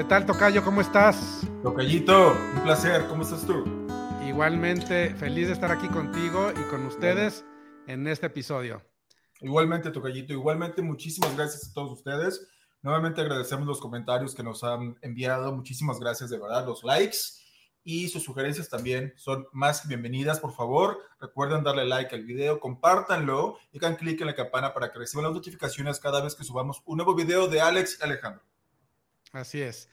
¿Qué tal, Tocayo? ¿Cómo estás? Tocayito, un placer. ¿Cómo estás tú? Igualmente, feliz de estar aquí contigo y con ustedes en este episodio. Igualmente, Tocayito. Igualmente, muchísimas gracias a todos ustedes. Nuevamente agradecemos los comentarios que nos han enviado. Muchísimas gracias de verdad. Los likes y sus sugerencias también son más que bienvenidas. Por favor, recuerden darle like al video, compártanlo y hagan clic en la campana para que reciban las notificaciones cada vez que subamos un nuevo video de Alex y Alejandro. Así es.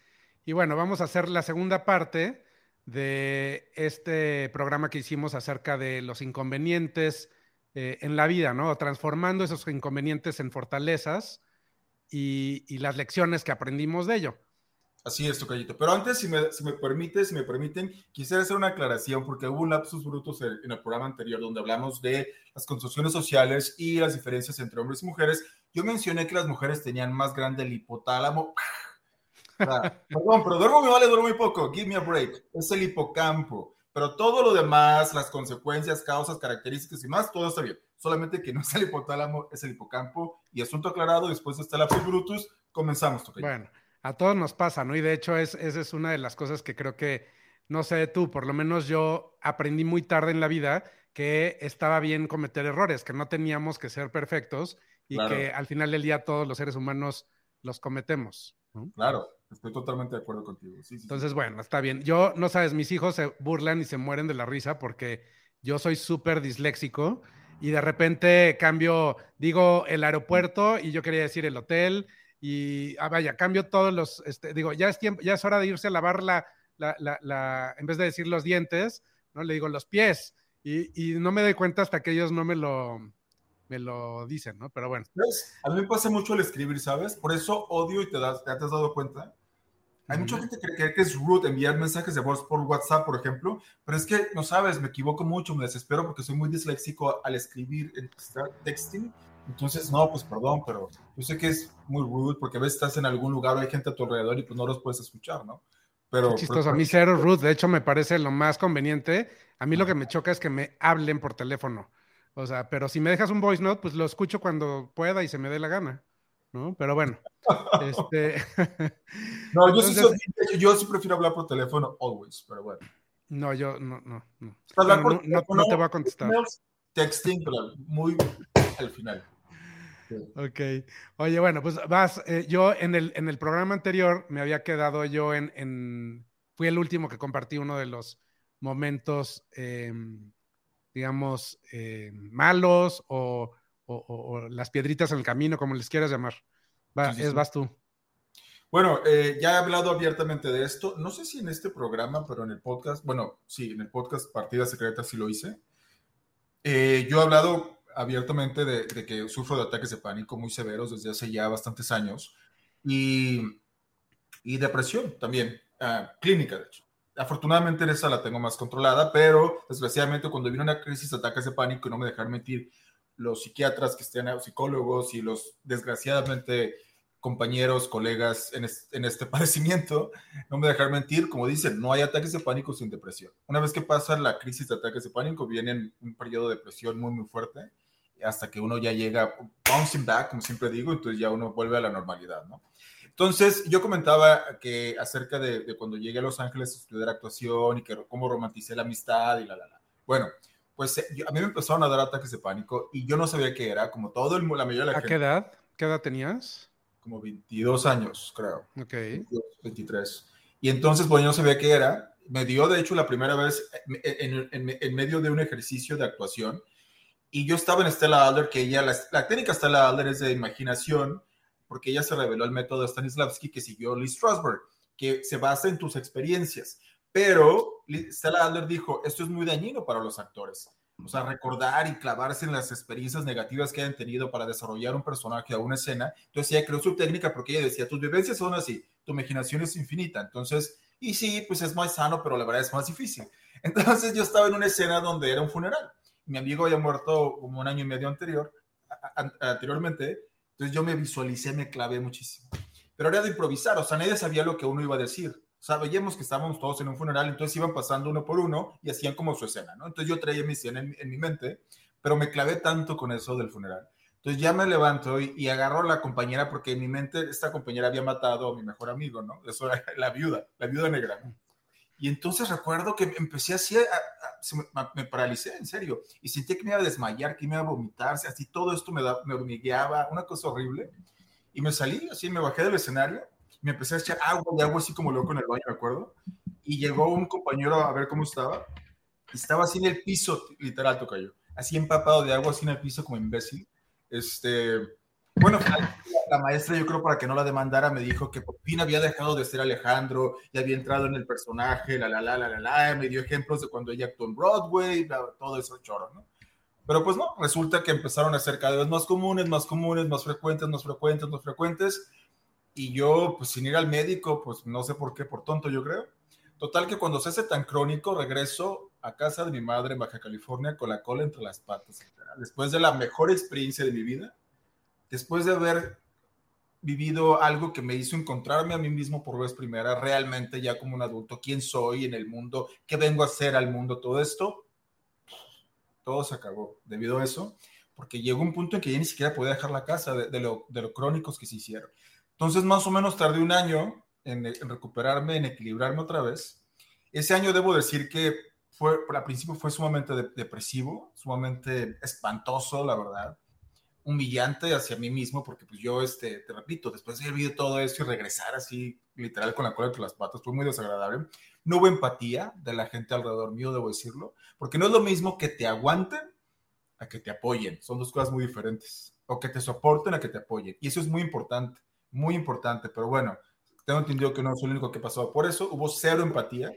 Y bueno, vamos a hacer la segunda parte de este programa que hicimos acerca de los inconvenientes eh, en la vida, ¿no? Transformando esos inconvenientes en fortalezas y, y, las lecciones que aprendimos de ello. Así es, Tocayito. Pero antes, si me, si me permite, si me permiten, quisiera hacer una aclaración porque hubo un lapsus brutos en, en el programa anterior donde hablamos de las construcciones sociales y las diferencias entre hombres y mujeres. Yo mencioné que las mujeres tenían más grande el hipotálamo perdón, pero duermo muy vale, duermo muy poco. Give me a break. Es el hipocampo. Pero todo lo demás, las consecuencias, causas, características y más, todo está bien. Solamente que no es el hipotálamo, es el hipocampo. Y asunto aclarado, después de este lapsus brutus, comenzamos. Bueno, a todos nos pasa, ¿no? Y de hecho, es, esa es una de las cosas que creo que, no sé tú, por lo menos yo aprendí muy tarde en la vida que estaba bien cometer errores, que no teníamos que ser perfectos y claro. que al final del día todos los seres humanos los cometemos. ¿no? Claro, estoy totalmente de acuerdo contigo. Entonces, bueno, está bien. Yo, no sabes, mis hijos se burlan y se mueren de la risa porque yo soy súper disléxico y de repente cambio, digo el aeropuerto y yo quería decir el hotel y ah, vaya, cambio todos los, este, digo, ya es tiempo, ya es hora de irse a lavar la, la, la, la en vez de decir los dientes, ¿no? Le digo los pies y, y no me doy cuenta hasta que ellos no me lo, me lo dicen, ¿no? Pero bueno. ¿Ves? A mí me pasa mucho el escribir, ¿sabes? Por eso odio y te, das, te has dado cuenta. Hay mucha gente que cree que es rude enviar mensajes de voz por WhatsApp, por ejemplo, pero es que, no sabes, me equivoco mucho, me desespero porque soy muy disléxico al escribir en texting. Entonces, no, pues perdón, pero yo sé que es muy rude porque a veces estás en algún lugar, hay gente a tu alrededor y pues no los puedes escuchar, ¿no? Pero, Qué chistoso, pero, a mí cero rude, de hecho me parece lo más conveniente. A mí lo que me choca es que me hablen por teléfono. O sea, pero si me dejas un voice note, pues lo escucho cuando pueda y se me dé la gana. ¿no? Pero bueno. este... no, yo, Entonces... sí soy, yo, sí prefiero hablar por teléfono always, pero bueno. No, yo no, no, no. Bueno, no, no, no, te voy a contestar. Texting, pero muy al final. Sí. Ok. Oye, bueno, pues vas, eh, yo en el, en el programa anterior me había quedado yo en, en, fui el último que compartí uno de los momentos, eh, digamos, eh, malos o, o, o, las piedritas en el camino, como les quieras llamar. Va, sí, sí, es, vas tú. Bueno, eh, ya he hablado abiertamente de esto. No sé si en este programa, pero en el podcast, bueno, sí, en el podcast Partida Secreta sí lo hice. Eh, yo he hablado abiertamente de, de, que sufro de ataques de pánico muy severos desde hace ya bastantes años y, y depresión también, uh, clínica de hecho. Afortunadamente esa la tengo más controlada, pero desgraciadamente cuando vino una crisis ataques de pánico y no me dejaron mentir, los psiquiatras que estén psicólogos y los desgraciadamente compañeros, colegas en este, en este, padecimiento, no me dejar mentir, como dicen, no hay ataques de pánico sin depresión. Una vez que pasa la crisis de ataques de pánico, viene un periodo de depresión muy, muy fuerte, hasta que uno ya llega bouncing back, como siempre digo, entonces ya uno vuelve a la normalidad, ¿no? Entonces, yo comentaba que acerca de, de cuando llegué a Los Ángeles a estudiar actuación y que cómo romanticé la amistad y la, la, la. Bueno, pues yo, a mí me empezaron a dar ataques de pánico y yo no sabía qué era, como todo el la mayoría de la ¿A gente. qué edad? ¿Qué edad tenías? Como 22 años, creo. Ok. 22, 23. Y entonces, pues yo no sabía qué era. Me dio, de hecho, la primera vez en, en, en medio de un ejercicio de actuación. Y yo estaba en Stella Adler, que ella, la, técnica Stella Adler es de imaginación, porque ella se reveló el método Stanislavski que siguió Lee Strasberg, que se basa en tus experiencias. Pero Stella Adler dijo, esto es muy dañino para los actores. O sea, recordar y clavarse en las experiencias negativas que hayan tenido para desarrollar un personaje o una escena. Entonces ella creó su técnica porque ella decía, tus vivencias son así, tu imaginación es infinita. Entonces, y sí, pues es más sano, pero la verdad es más difícil. Entonces yo estaba en una escena donde era un funeral. Mi amigo había muerto como un año y medio anterior, anteriormente. Entonces yo me visualicé, me clavé muchísimo. Pero era de improvisar, o sea, nadie sabía lo que uno iba a decir. O sea, veíamos que estábamos todos en un funeral, entonces iban pasando uno por uno y hacían como su escena, ¿no? Entonces yo traía mi escena en, mi mente, pero me clavé tanto con eso del funeral Entonces ya me levanto y, agarro a la compañera porque en mi mente esta compañera había matado a mi mejor amigo, ¿no? Eso era la viuda, la viuda negra. Y entonces recuerdo que empecé así, me, paralicé, en serio, y sentí que me iba a desmayar, que me iba a vomitar, así todo esto me, da, me hormigueaba, una cosa horrible. Y me salí, así me bajé del escenario, me empecé a echar agua y agua así como loco en el baño, ¿me acuerdo? Y llegó un compañero a ver cómo estaba, estaba así en el piso, literal, tocayo, así empapado de agua, así en el piso como imbécil. Este, bueno, la maestra, yo creo, para que no la demandara, me dijo que por fin había dejado de ser Alejandro y había entrado en el personaje, la, la, la, la, la, la, me dio ejemplos de cuando ella actuó en Broadway, todo eso choro, ¿no? Pero pues no, resulta que empezaron a ser cada vez más comunes, más comunes, más frecuentes, más frecuentes, más frecuentes. Y yo, pues sin ir al médico, pues no sé por qué, por tonto yo creo. Total que cuando se hace tan crónico, regreso a casa de mi madre en Baja California con la cola entre las patas. Después de la mejor experiencia de mi vida, después de haber vivido algo que me hizo encontrarme a mí mismo por vez primera, realmente ya como un adulto, quién soy en el mundo, qué vengo a hacer al mundo, todo esto, todo se acabó debido a eso, porque llegó un punto en que ya ni siquiera podía dejar la casa de, lo, de crónicos que se hicieron. Entonces, más o menos tardé un año en, en, recuperarme, en equilibrarme otra vez. Ese año debo decir que fue, al principio fue sumamente depresivo, sumamente espantoso, la verdad humillante hacia mí mismo, porque pues yo, este, te repito, después de haber vivido todo eso y regresar así, literal, con la cola entre las patas, fue muy desagradable. No hubo empatía de la gente alrededor mío, debo decirlo, porque no es lo mismo que te aguanten a que te apoyen, son dos cosas muy diferentes, o que te soporten a que te apoyen, y eso es muy importante, muy importante, pero bueno, tengo entendido que no es lo único que pasó por eso, hubo cero empatía,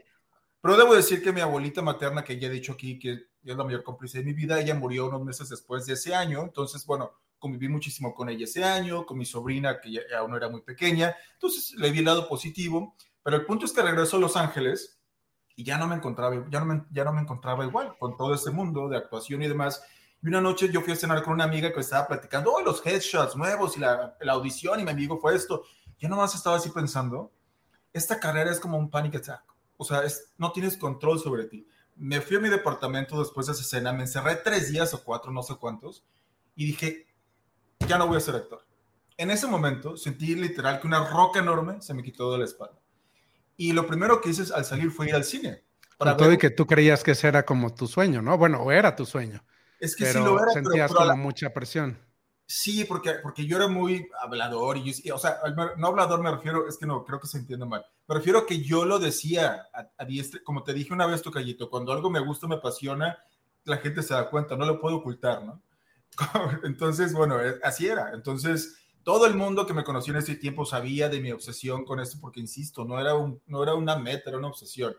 pero debo decir que mi abuelita materna, que ya he dicho aquí que es la mayor cómplice de mi vida, ella murió unos meses después de ese año, entonces, bueno, conviví muchísimo con ella ese año, con mi sobrina, que ya, aún era muy pequeña, entonces le vi el lado positivo, pero el punto es que regresó a Los Ángeles y ya no me encontraba, ya no me, ya no me encontraba igual con todo ese mundo de actuación y demás. Y una noche yo fui a cenar con una amiga que estaba platicando, oh, los headshots nuevos y la, la audición, y mi amigo fue esto. Yo nomás estaba así pensando, esta carrera es como un panic attack, o sea, es, no tienes control sobre ti. Me fui a mi departamento después de esa escena, me encerré tres días o cuatro, no sé cuántos, y dije, ya no voy a ser actor. En ese momento sentí literal que una roca enorme se me quitó de la espalda. Y lo primero que hice al salir fue ir al cine. Para todo y que tú creías que ese era como tu sueño, ¿no? Bueno, o era tu sueño. Es que sí lo era, sentías como mucha presión. Sí, porque, porque yo era muy hablador y, o sea, no hablador me refiero, es que no, creo que se entiende mal. Me refiero a que yo lo decía a, a como te dije una vez, tu callito, cuando algo me gusta, me apasiona, la gente se da cuenta, no lo puedo ocultar, ¿no? Entonces, bueno, eh, así era. Entonces, todo el mundo que me conoció en ese tiempo sabía de mi obsesión con esto, porque insisto, no era, un, no era una meta, era una obsesión.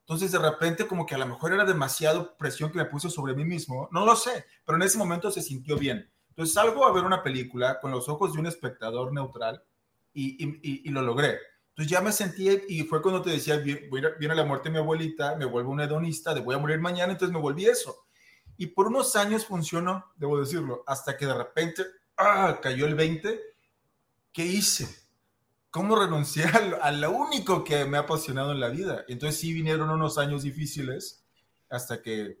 Entonces, de repente, como que a lo mejor era demasiado presión que me puse sobre mí mismo, no lo sé, pero en ese momento se sintió bien. Entonces, salgo a ver una película con los ojos de un espectador neutral y, y, lo logré. Entonces, ya me sentí, y fue cuando te decía, viene la muerte de mi abuelita, me vuelvo un hedonista, de voy a morir mañana, entonces me volví eso. Y por unos años funcionó, debo decirlo, hasta que de repente ¡ah! cayó el 20. ¿Qué hice? ¿Cómo renuncié a lo, único que me ha apasionado en la vida? Entonces sí vinieron unos años difíciles hasta que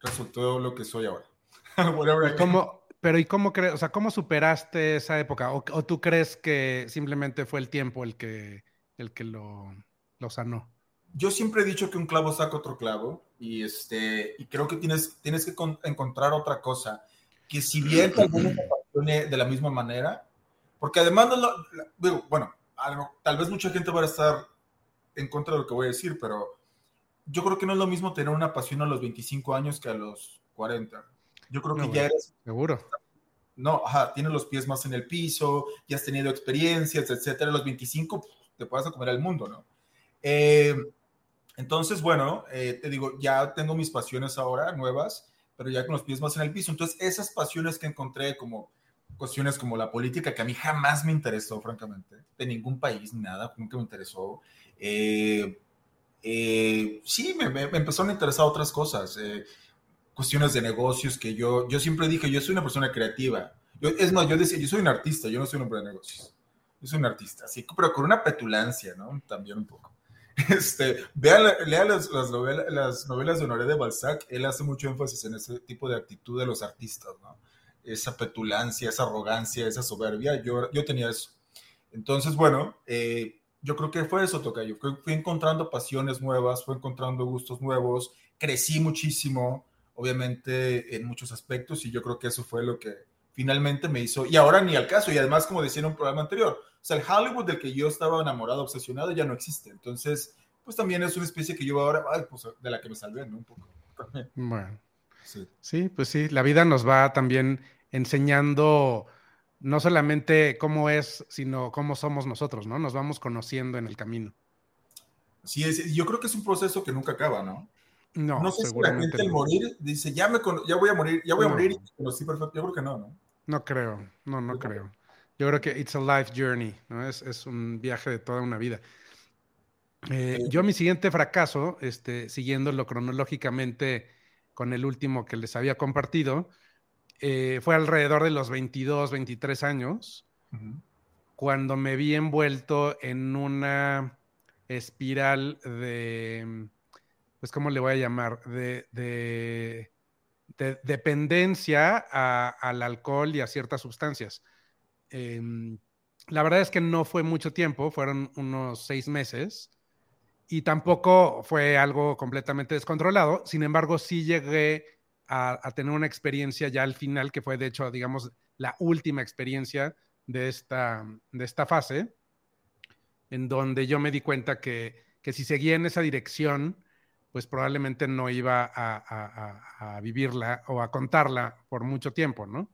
resultó lo que soy ahora. ¿Cómo, pero ¿y cómo crees, o sea, cómo superaste esa época? ¿O, tú crees que simplemente fue el tiempo el que, el que lo, lo sanó? yo siempre he dicho que un clavo saca otro clavo y, este, y creo que tienes, tienes que encontrar otra cosa, que si bien tal vez de la misma manera, porque además, no bueno, tal vez mucha gente va a estar en contra de lo que voy a decir, pero yo creo que no es lo mismo tener una pasión a los 25 años que a los 40. Yo creo que ya eres... Seguro. No, ajá, tienes los pies más en el piso, ya has tenido experiencias, etcétera. A los 25 te puedes comer al mundo, ¿no? Eh, entonces, bueno, eh, te digo, ya tengo mis pasiones ahora nuevas, pero ya con los pies más en el piso. Entonces, esas pasiones que encontré como cuestiones como la política, que a mí jamás me interesó, francamente, de ningún país, nada, nunca me interesó. Eh, eh, sí, me, me, empezaron a interesar otras cosas, cuestiones de negocios que yo, yo siempre dije, yo soy una persona creativa. Yo, es más, yo decía, yo soy un artista, yo no soy un hombre de negocios. Yo soy un artista, así, pero con una petulancia, ¿no? También un poco. Este, vea, lea las, novelas, las novelas de Honoré de Balzac, él hace mucho énfasis en ese tipo de actitud de los artistas, ¿no? esa petulancia, esa arrogancia, esa soberbia. Yo, yo tenía eso. Entonces, bueno, eh, yo creo que fue eso, Tocayo. Fui encontrando pasiones nuevas, fui encontrando gustos nuevos, crecí muchísimo, obviamente, en muchos aspectos, y yo creo que eso fue lo que finalmente me hizo, y ahora ni al caso, y además, como decía en un programa anterior, o sea, el Hollywood del que yo estaba enamorado, obsesionado, ya no existe. Entonces, pues también es una especie que yo ahora, ay, pues de la que me salvé, ¿no? Un poco. Bueno. Sí. sí, pues sí, la vida nos va también enseñando no solamente cómo es, sino cómo somos nosotros, ¿no? Nos vamos conociendo en el camino. Sí, es, yo creo que es un proceso que nunca acaba, ¿no? No, no sé si la gente al morir dice, ya, me ya voy a morir, ya voy a morir y conocí perfecto. Yo creo que no, ¿no? No creo, no, no creo. Yo creo que it's a life journey, ¿no? Es, es un viaje de toda una vida. Eh, yo mi siguiente fracaso, este, siguiéndolo cronológicamente con el último que les había compartido, eh, fue alrededor de los 22, 23 años, cuando me vi envuelto en una espiral de, pues, ¿cómo le voy a llamar? De, de, dependencia al alcohol y a ciertas sustancias. Em, la verdad es que no fue mucho tiempo, fueron unos seis meses y tampoco fue algo completamente descontrolado. Sin embargo, sí llegué a, tener una experiencia ya al final, que fue de hecho, digamos, la última experiencia de esta, de esta fase, en donde yo me di cuenta que, que si seguía en esa dirección, pues probablemente no iba a, a, vivirla o a contarla por mucho tiempo, ¿no?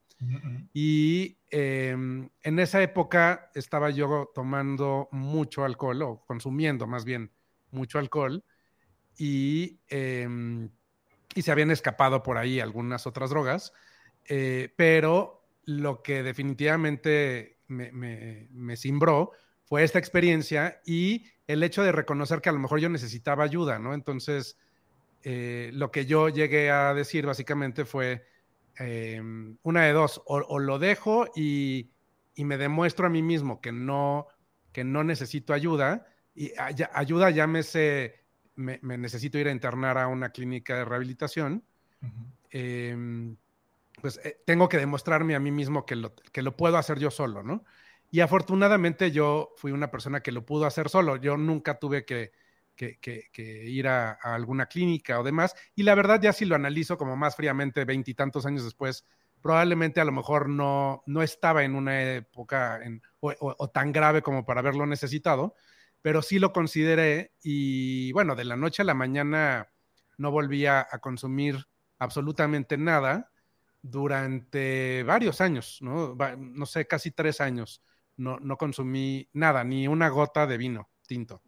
Y em, en esa época estaba yo tomando mucho alcohol, o consumiendo más bien mucho alcohol, y eh, y se habían escapado por ahí algunas otras drogas, eh, pero lo que definitivamente me, me, me cimbró fue esta experiencia y el hecho de reconocer que a lo mejor yo necesitaba ayuda, ¿no? Entonces, eh, lo que yo llegué a decir básicamente fue eh, una de dos, o, lo dejo y, y, me demuestro a mí mismo que no, que no necesito ayuda, y ayuda llámese me, necesito ir a internar a una clínica de rehabilitación, em, pues eh, tengo que demostrarme a mí mismo que lo, que lo puedo hacer yo solo, ¿no? Y afortunadamente yo fui una persona que lo pudo hacer solo. Yo nunca tuve que, ir a, alguna clínica o demás. Y la verdad, ya si lo analizo como más fríamente, veintitantos años después, probablemente a lo mejor no, no estaba en una época o, tan grave como para haberlo necesitado, pero sí lo consideré y bueno, de la noche a la mañana no volví a, consumir absolutamente nada durante varios años, ¿no? no sé, casi tres años. No, no consumí nada, ni una gota de vino tinto.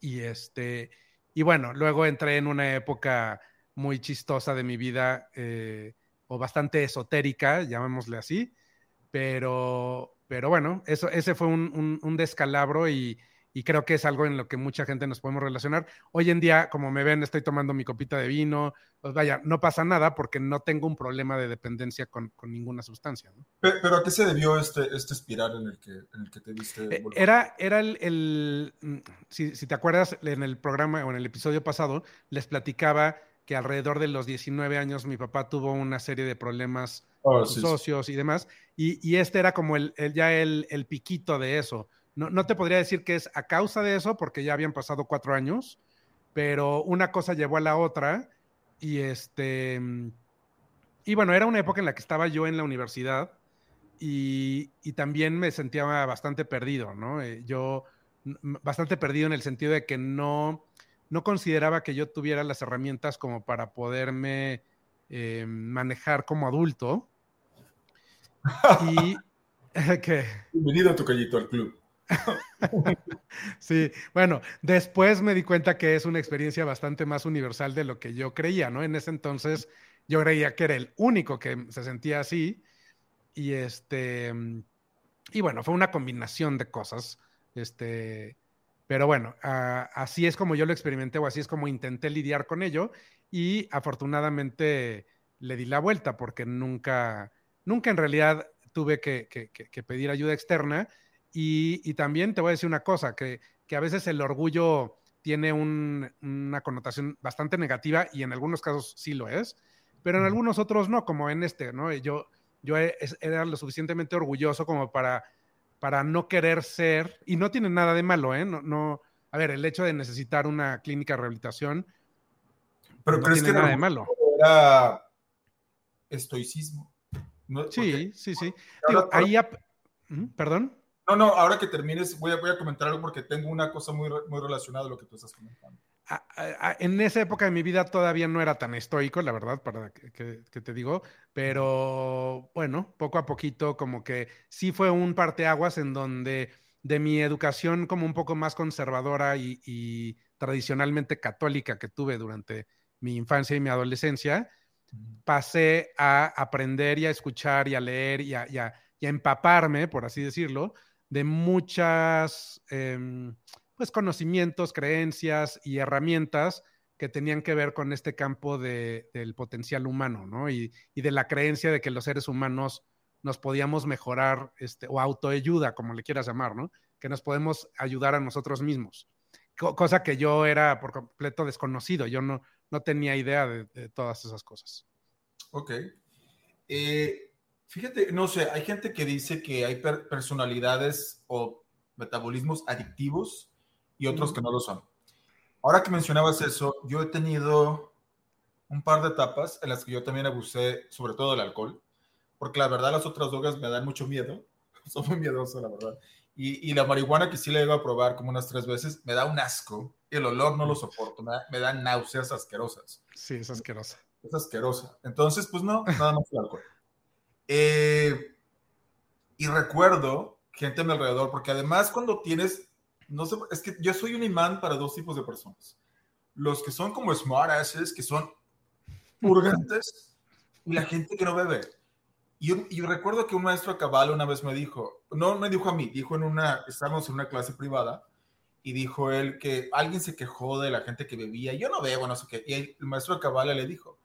Y este, y bueno, luego entré en una época muy chistosa de mi vida, eh, o bastante esotérica, llamémosle así, pero, pero bueno, eso, ese fue un, un descalabro y, y creo que es algo en lo que mucha gente nos podemos relacionar. Hoy en día, como me ven, estoy tomando mi copita de vino, pues vaya, no pasa nada porque no tengo un problema de dependencia con, ninguna sustancia. Pero, ¿a qué se debió este, este espiral en el que, en el que te viste? Eh, era, era el, mm, si, te acuerdas, en el programa o en el episodio pasado, les platicaba que alrededor de los 19 años mi papá tuvo una serie de problemas oh, con socios y demás, y, este era como el, ya el, el piquito de eso no, te podría decir que es a causa de eso, porque ya habían pasado cuatro años, pero una cosa llevó a la otra y este... Y bueno, era una época en la que estaba yo en la universidad y, también me sentía bastante perdido, ¿no? Eh, yo bastante perdido en el sentido de que no, no consideraba que yo tuviera las herramientas como para poderme eh, manejar como adulto. y que... Bienvenido a tu callito al club. sí, bueno, después me di cuenta que es una experiencia bastante más universal de lo que yo creía, ¿no? En ese entonces yo creía que era el único que se sentía así y este y bueno, fue una combinación de cosas, este, pero bueno, así es como yo lo experimenté o así es como intenté lidiar con ello y afortunadamente le di la vuelta porque nunca, nunca en realidad tuve que pedir ayuda externa y, también te voy a decir una cosa, que, a veces el orgullo tiene una connotación bastante negativa y en algunos casos sí lo es, pero en algunos otros no, como en este, ¿no? Yo, yo era lo suficientemente orgulloso como para, para no querer ser, y no tiene nada de malo, ¿eh? No, no, a ver, el hecho de necesitar una clínica de rehabilitación pero no tiene nada de malo. Era estoicismo. sí, sí, sí, ahí, perdón. No, no, ahora que termines voy a, voy a comentar algo porque tengo una cosa muy, muy relacionada a lo que tú estás comentando. en esa época de mi vida todavía no era tan estoico, la verdad, para que, te digo, pero bueno, poco a poquito como que sí fue un parteaguas en donde de mi educación como un poco más conservadora y, y tradicionalmente católica que tuve durante mi infancia y mi adolescencia, pasé a aprender y a escuchar y a leer y a, y a empaparme, por así decirlo, de muchas em, pues conocimientos, creencias y herramientas que tenían que ver con este campo de, del potencial humano, ¿no? Y, y, de la creencia de que los seres humanos nos podíamos mejorar, este, o autoayuda, como le quieras llamar, ¿no? Que nos podemos ayudar a nosotros mismos. cosa que yo era por completo desconocido, yo no, no tenía idea de, todas esas cosas. Ok. Eh, Fíjate, no sé, hay gente que dice que hay personalidades o metabolismos adictivos y otros que no lo son. Ahora que mencionabas eso, yo he tenido un par de etapas en las que yo también abusé, sobre todo del alcohol, porque la verdad las otras drogas me dan mucho miedo, son muy miedoso, la verdad. Y, y, la marihuana que sí le iba a probar como unas tres veces, me da un asco, el olor no lo soporto, me, da, me dan náuseas asquerosas. Sí, es asquerosa. Es asquerosa. Entonces, pues no, nada más el alcohol. Eh, y recuerdo gente a mi alrededor, porque además cuando tienes, no sé, es que yo soy un imán para dos tipos de personas. Los que son como smart asses, que son urgentes, y la gente que no bebe. Y, yo recuerdo que un maestro a cabal una vez me dijo, no me dijo a mí, dijo en una, estábamos en una clase privada, y dijo él que alguien se quejó de la gente que bebía, yo no bebo, no sé qué, y el maestro a cabal le dijo,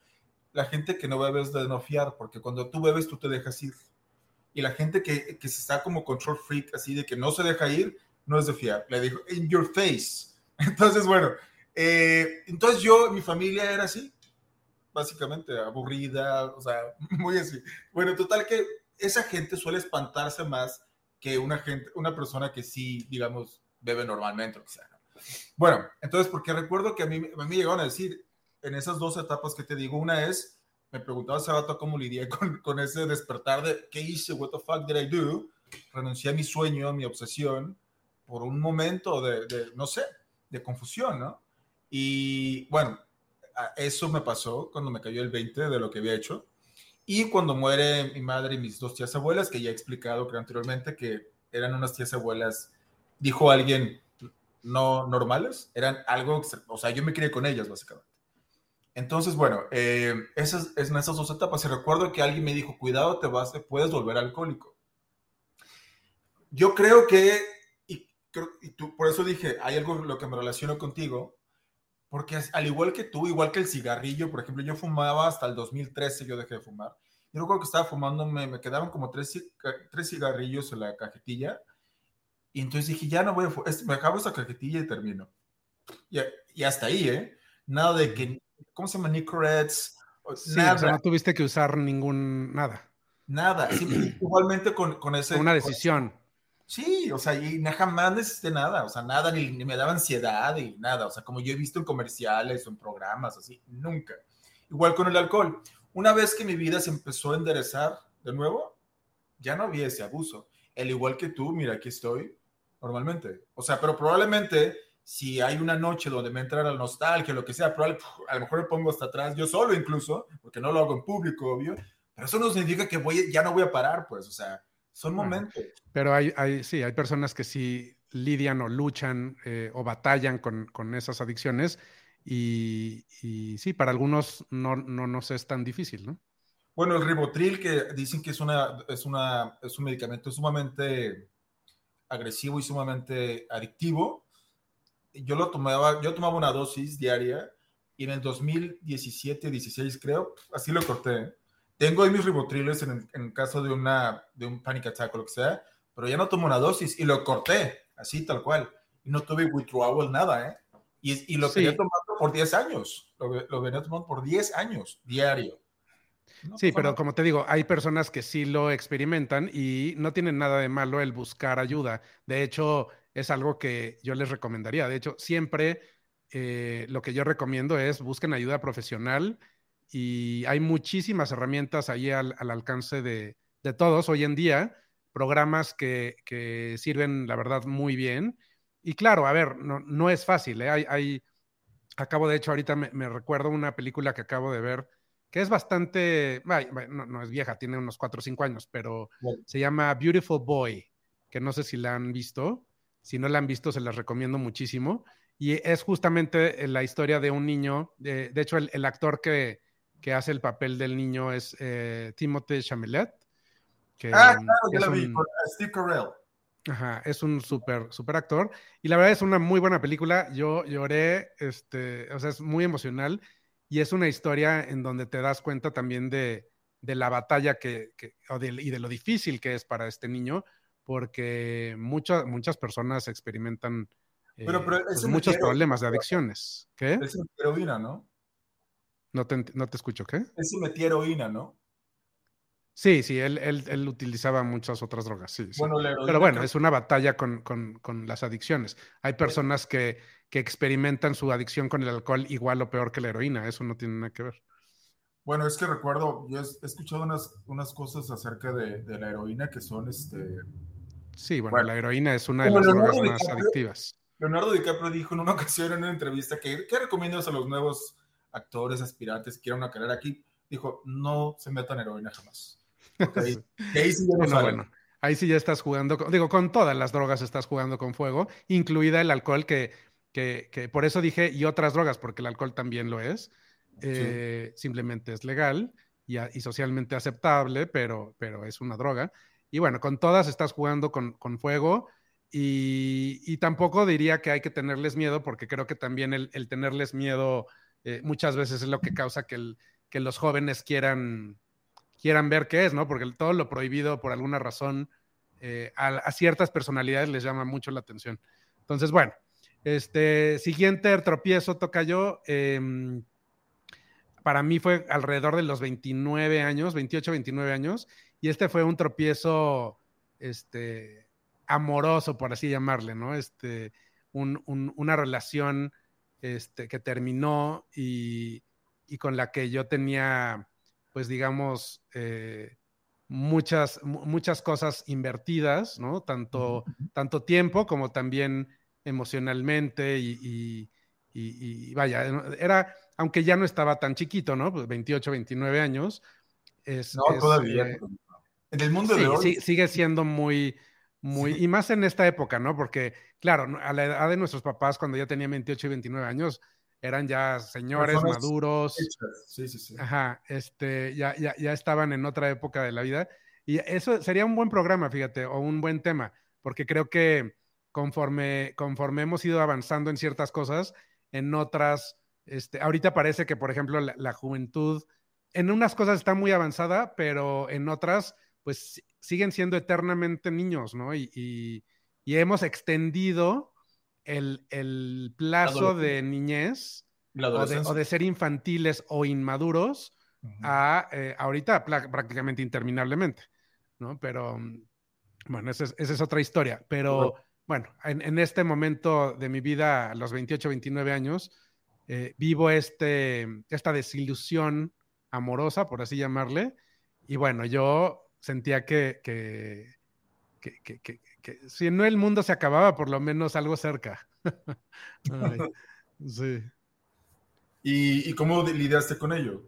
la gente que no bebe es de no fiar, porque cuando tú bebes tú te dejas ir. Y la gente que, que se está como control freak, así de que no se deja ir, no es de fiar. Le dijo, in your face. Entonces, bueno, eh, entonces yo, mi familia era así, básicamente aburrida, o sea, muy así. Bueno, total que esa gente suele espantarse más que una gente, una persona que sí, digamos, bebe normalmente, o. Bueno, entonces, porque recuerdo que a mí, a mí llegaron a decir, en esas dos etapas que te digo, una es, me preguntaba hace rato cómo lidié con, con ese despertar de qué hice, what the fuck did I do, renuncié a mi sueño, a mi obsesión, por un momento de, de, no sé, de confusión, ¿no? Y bueno, eso me pasó cuando me cayó el 20 de lo que había hecho. Y cuando muere mi madre y mis dos tías abuelas, que ya he explicado anteriormente que eran unas tías abuelas, dijo alguien, no normales, eran algo, o sea, yo me crié con ellas básicamente. Entonces, bueno, eh, esas, en esas dos etapas, y recuerdo que alguien me dijo, cuidado, te vas, te puedes volver alcohólico. Yo creo que, y, y tú, por eso dije, hay algo lo que me relaciono contigo, porque al igual que tú, igual que el cigarrillo, por ejemplo, yo fumaba hasta el 2013, yo dejé de fumar. Yo recuerdo que estaba fumando, me, me quedaban como tres, tres cigarrillos en la cajetilla, y entonces dije, ya no voy a fumar, me acabo esa cajetilla y termino. Y, y hasta ahí, ¿eh? Nada de que ¿cómo se llama? Nicorets. Sí, nada. O sea, no tuviste que usar ningún, nada. Nada, igualmente con, con ese... Una decisión. sí, o sea, y jamás necesité nada, o sea, nada, ni, ni, me daba ansiedad y nada, o sea, como yo he visto en comerciales o en programas, así, nunca. Igual con el alcohol. Una vez que mi vida se empezó a enderezar de nuevo, ya no había ese abuso. El igual que tú, mira, aquí estoy, normalmente. O sea, pero probablemente si hay una noche donde me entra la nostalgia, lo que sea, probablemente, a lo mejor me pongo hasta atrás, yo solo incluso, porque no lo hago en público, obvio, pero eso no significa que voy, ya no voy a parar, pues, o sea, son momentos. Pero hay, hay, sí, hay personas que sí lidian o luchan eh, o batallan con, con, esas adicciones y, y, sí, para algunos no, no nos es tan difícil, ¿no? Bueno, el ribotril, que dicen que es, una, es, una, es un medicamento sumamente agresivo y sumamente adictivo, yo lo tomaba, yo tomaba una dosis diaria y en el 2017, 16 creo, así lo corté. Tengo ahí mis ribotriles en, en caso de, una, de un panic attack o lo que sea, pero ya no tomo una dosis y lo corté, así tal cual. Y no tuve withdrawal, nada, ¿eh? Y, y lo sí. venía tomando por 10 años, lo, lo venía tomando por 10 años, diario. sí, pero como te digo, hay personas que sí lo experimentan y no tienen nada de malo el buscar ayuda. De hecho, es algo que yo les recomendaría. De hecho, siempre eh, lo que yo recomiendo es busquen ayuda profesional y hay muchísimas herramientas ahí al, alcance de, todos hoy en día, programas que, sirven, la verdad, muy bien. Y claro, a ver, no, no es fácil. ¿eh? Hay, acabo de hecho, ahorita me recuerdo una película que acabo de ver que es bastante, no, es vieja, tiene unos 4 o 5 años, pero se llama Beautiful Boy, que no sé si la han visto. Si no la han visto, se las recomiendo muchísimo. Y es justamente la historia de un niño, de, hecho el, actor que, que, hace el papel del niño es eh, Timothée Chamelet. Que, ah, claro, ya la vi, eh, Steve Carell. Ajá, es un súper, súper actor. Y la verdad es una muy buena película. Yo lloré, este, o sea, es muy emocional y es una historia en donde te das cuenta también de, la batalla que, y de lo difícil que es para este niño, porque muchas muchas personas experimentan pues, muchos problemas de adicciones. ¿Qué? Es heroína, ¿no? No te, no te escucho, ¿qué? Es metía heroína, ¿no? Sí, sí, él, él, utilizaba muchas otras drogas, sí. Pero bueno, es una batalla con, las adicciones. Hay personas que, experimentan su adicción con el alcohol igual o peor que la heroína, eso no tiene nada que ver. Bueno, es que recuerdo, yo he escuchado unas, unas cosas acerca de, la heroína que son este. Sí, bueno, la heroína es una de las drogas más adictivas. Leonardo DiCaprio dijo en una ocasión en una entrevista que ¿qué recomiendas a los nuevos actores, aspirantes que quieran una carrera aquí? Dijo, no se metan heroína jamás. ahí, sí ya ahí sí ya estás jugando, digo, con todas las drogas estás jugando con fuego, incluida el alcohol, que, que, por eso dije, y otras drogas, porque el alcohol también lo es. Eh, simplemente es legal y, socialmente aceptable, pero, pero es una droga. Y bueno, con todas estás jugando con, fuego. Y, tampoco diría que hay que tenerles miedo, porque creo que también el, tenerles miedo eh, muchas veces es lo que causa que, que los jóvenes quieran quieran ver qué es, ¿no? Porque todo lo prohibido por alguna razón eh, a, ciertas personalidades les llama mucho la atención. Entonces, bueno, este siguiente tropiezo toca yo. Em, para mí fue alrededor de los 29 años, 28, 29 años, y este fue un tropiezo, este, amoroso, por así llamarle, ¿no? Este, una relación, este, que terminó y, y con la que yo tenía pues digamos, eh, muchas, muchas cosas invertidas, ¿no? Tanto, tanto tiempo como también emocionalmente y, vaya, era, aunque ya no estaba tan chiquito, ¿no? Pues 28, 29 años. Es, no, todavía. Eh, en el mundo de hoy. sigue siendo muy, muy, y más en esta época, ¿no? Porque, claro, a la edad de nuestros papás, cuando ya tenía 28 y 29 años, eran ya señores maduros. Sí, sí, sí. Ajá, este, ya, ya, ya estaban en otra época de la vida. Y eso sería un buen programa, fíjate, o un buen tema, porque creo que conforme, conforme hemos ido avanzando en ciertas cosas, en otras, este, ahorita parece que, por ejemplo, la, juventud, en unas cosas está muy avanzada, pero en otras, pues siguen siendo eternamente niños, ¿no? Y, y, y hemos extendido el, plazo de niñez o de, ser infantiles o inmaduros a eh, ahorita prácticamente interminablemente, ¿no? Pero mm, bueno, esa es, otra historia. Pero bueno, en, este momento de mi vida, a los 28, 29 años, eh, vivo este, esta desilusión amorosa, por así llamarle. Y bueno, yo sentía que, que, que, si no el mundo se acababa, por lo menos algo cerca. sí. ¿Y, cómo lidiaste con ello?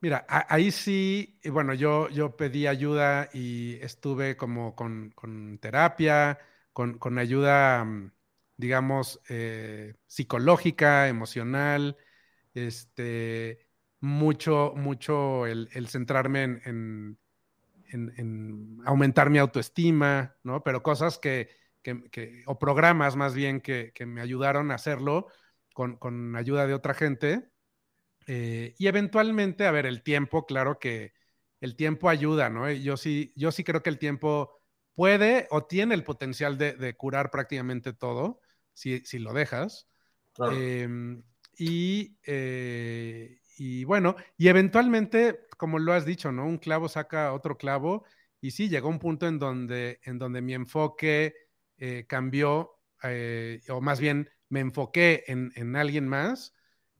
Mira, ahí sí, bueno, yo, yo pedí ayuda y estuve como con, terapia, con, ayuda, mm, digamos, eh, psicológica, emocional, este, mucho, mucho el, centrarme en, en, aumentar mi autoestima, ¿no? Pero cosas que, o programas más bien que, me ayudaron a hacerlo con, ayuda de otra gente. Eh, y eventualmente, a ver, el tiempo, claro que el tiempo ayuda, ¿no? Yo sí, yo sí creo que el tiempo puede o tiene el potencial de, curar prácticamente todo, si, lo dejas. Em, y, eh, y, bueno, y eventualmente, como lo has dicho, ¿no? Un clavo saca otro clavo. Y sí, llegó un punto en donde, en donde mi enfoque eh, cambió, eh, o más bien me enfoqué en, en alguien más.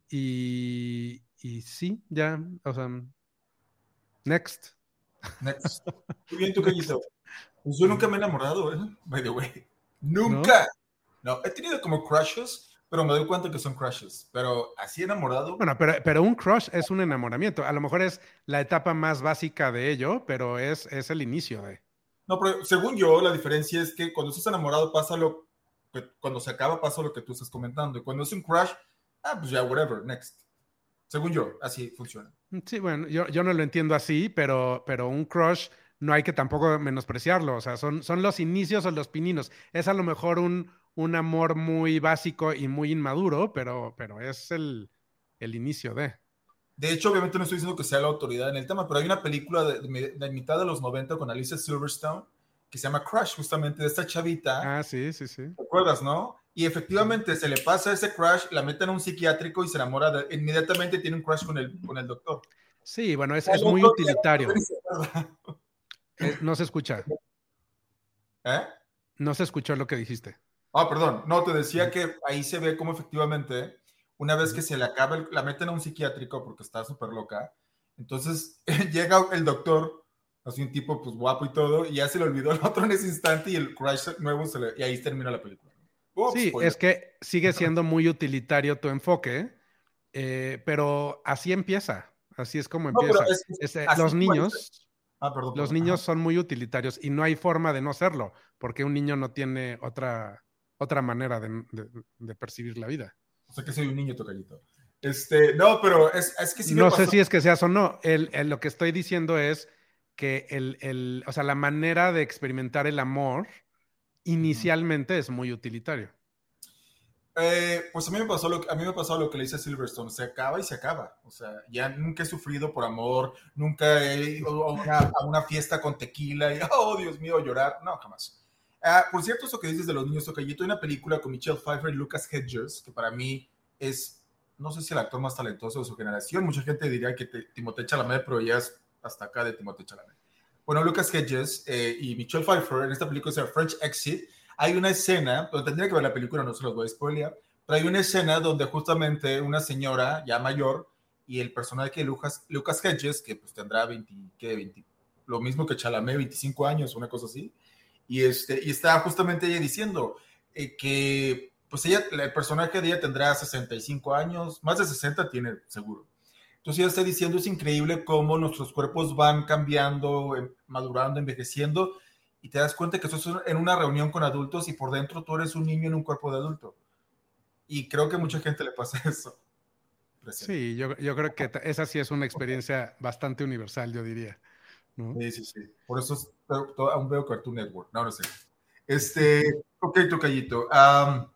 Y, y, sí, ya, o sea, next. Next. Muy bien, tú, Callito. Pues yo nunca me he enamorado, ¿eh? By the way. Nunca. No, he tenido como crushes, pero me doy cuenta que son crushes. Pero así enamorado. Bueno, pero, pero un crush es un enamoramiento. A lo mejor es la etapa más básica de ello, pero es, es el inicio de. No, pero según yo, la diferencia es que cuando estás enamorado pasa lo que cuando se acaba pasa lo que tú estás comentando. Y cuando es un crush, ah, pues ya, whatever, next. Según yo, así funciona. Sí, bueno, yo, yo no lo entiendo así, pero, pero un crush no hay que tampoco menospreciarlo. O sea, son, son los inicios o los pininos. Es a lo mejor un, un amor muy básico y muy inmaduro, pero, pero es el, el inicio de. De hecho, obviamente no estoy diciendo que sea la autoridad en el tema, pero hay una película de, de, mitad de los 90 con Alicia Silverstone que se llama Crush, justamente de esta chavita. Ah, sí, sí, sí. ¿Te acuerdas, no? Y efectivamente se le pasa ese crush, la meten a un psiquiátrico y se enamora, de, inmediatamente tiene un crush con el, con el doctor. Sí, bueno, es, es muy utilitario. no se escucha. ¿Eh? No se escuchó lo que dijiste. Ah, perdón. No, te decía que ahí se ve cómo efectivamente, una vez que se le acaba, el, la meten a un psiquiátrico porque está súper loca, entonces llega el doctor, así un tipo pues guapo y todo, y ya se le olvidó el otro en ese instante y el crush nuevo se le, y ahí termina la película. Ups, sí, es que sigue siendo muy utilitario tu enfoque, eh, pero así empieza, así es como empieza. No, es, es, los niños, ah, perdón, los niños son muy utilitarios y no hay forma de no serlo, porque un niño no tiene otra, otra manera de, de, de percibir la vida. O sea que soy un niño tocallito. Este, no, pero es, es que sí No sé si es que seas o no. El, el, lo que estoy diciendo es que el, el, o sea, la manera de experimentar el amor inicialmente es muy utilitario. Eh, pues a mí, me pasó lo, a mí me pasó lo que le dice Silverstone, se acaba y se acaba. O sea, ya nunca he sufrido por amor, nunca he ido a una, a una fiesta con tequila y, oh, Dios mío, llorar. No, jamás. Uh, por cierto, eso que dices de los niños tocallito, hay una película con Michelle Pfeiffer y Lucas Hedges, que para mí es, no sé si el actor más talentoso de su generación. Mucha gente diría que Timothée Chalamet, pero ya es hasta acá de Timothée Chalamet. Bueno, Lucas Hedges eh, y Michelle Pfeiffer en esta película se French Exit. Hay una escena, donde tendría que ver la película, no se los voy a spoilear, pero hay una escena donde justamente una señora ya mayor y el personaje de Lucas, Lucas Hedges, que pues tendrá 20, ¿qué? 20, lo mismo que Chalamet, 25 años, una cosa así, y, este, y está justamente ella diciendo eh, que pues ella, el personaje de ella tendrá 65 años, más de 60 tiene seguro. Entonces ella está diciendo, es increíble cómo nuestros cuerpos van cambiando, em, madurando, envejeciendo, y te das cuenta que eso es en una reunión con adultos y por dentro tú eres un niño en un cuerpo de adulto. Y creo que a mucha gente le pasa eso. Sí, yo, yo creo que esa sí es una experiencia bastante universal, yo diría. ¿No? Sí, sí, sí. Por eso es, aún veo Cartoon Network. No, no sé. Este, ok, Tocayito. Um,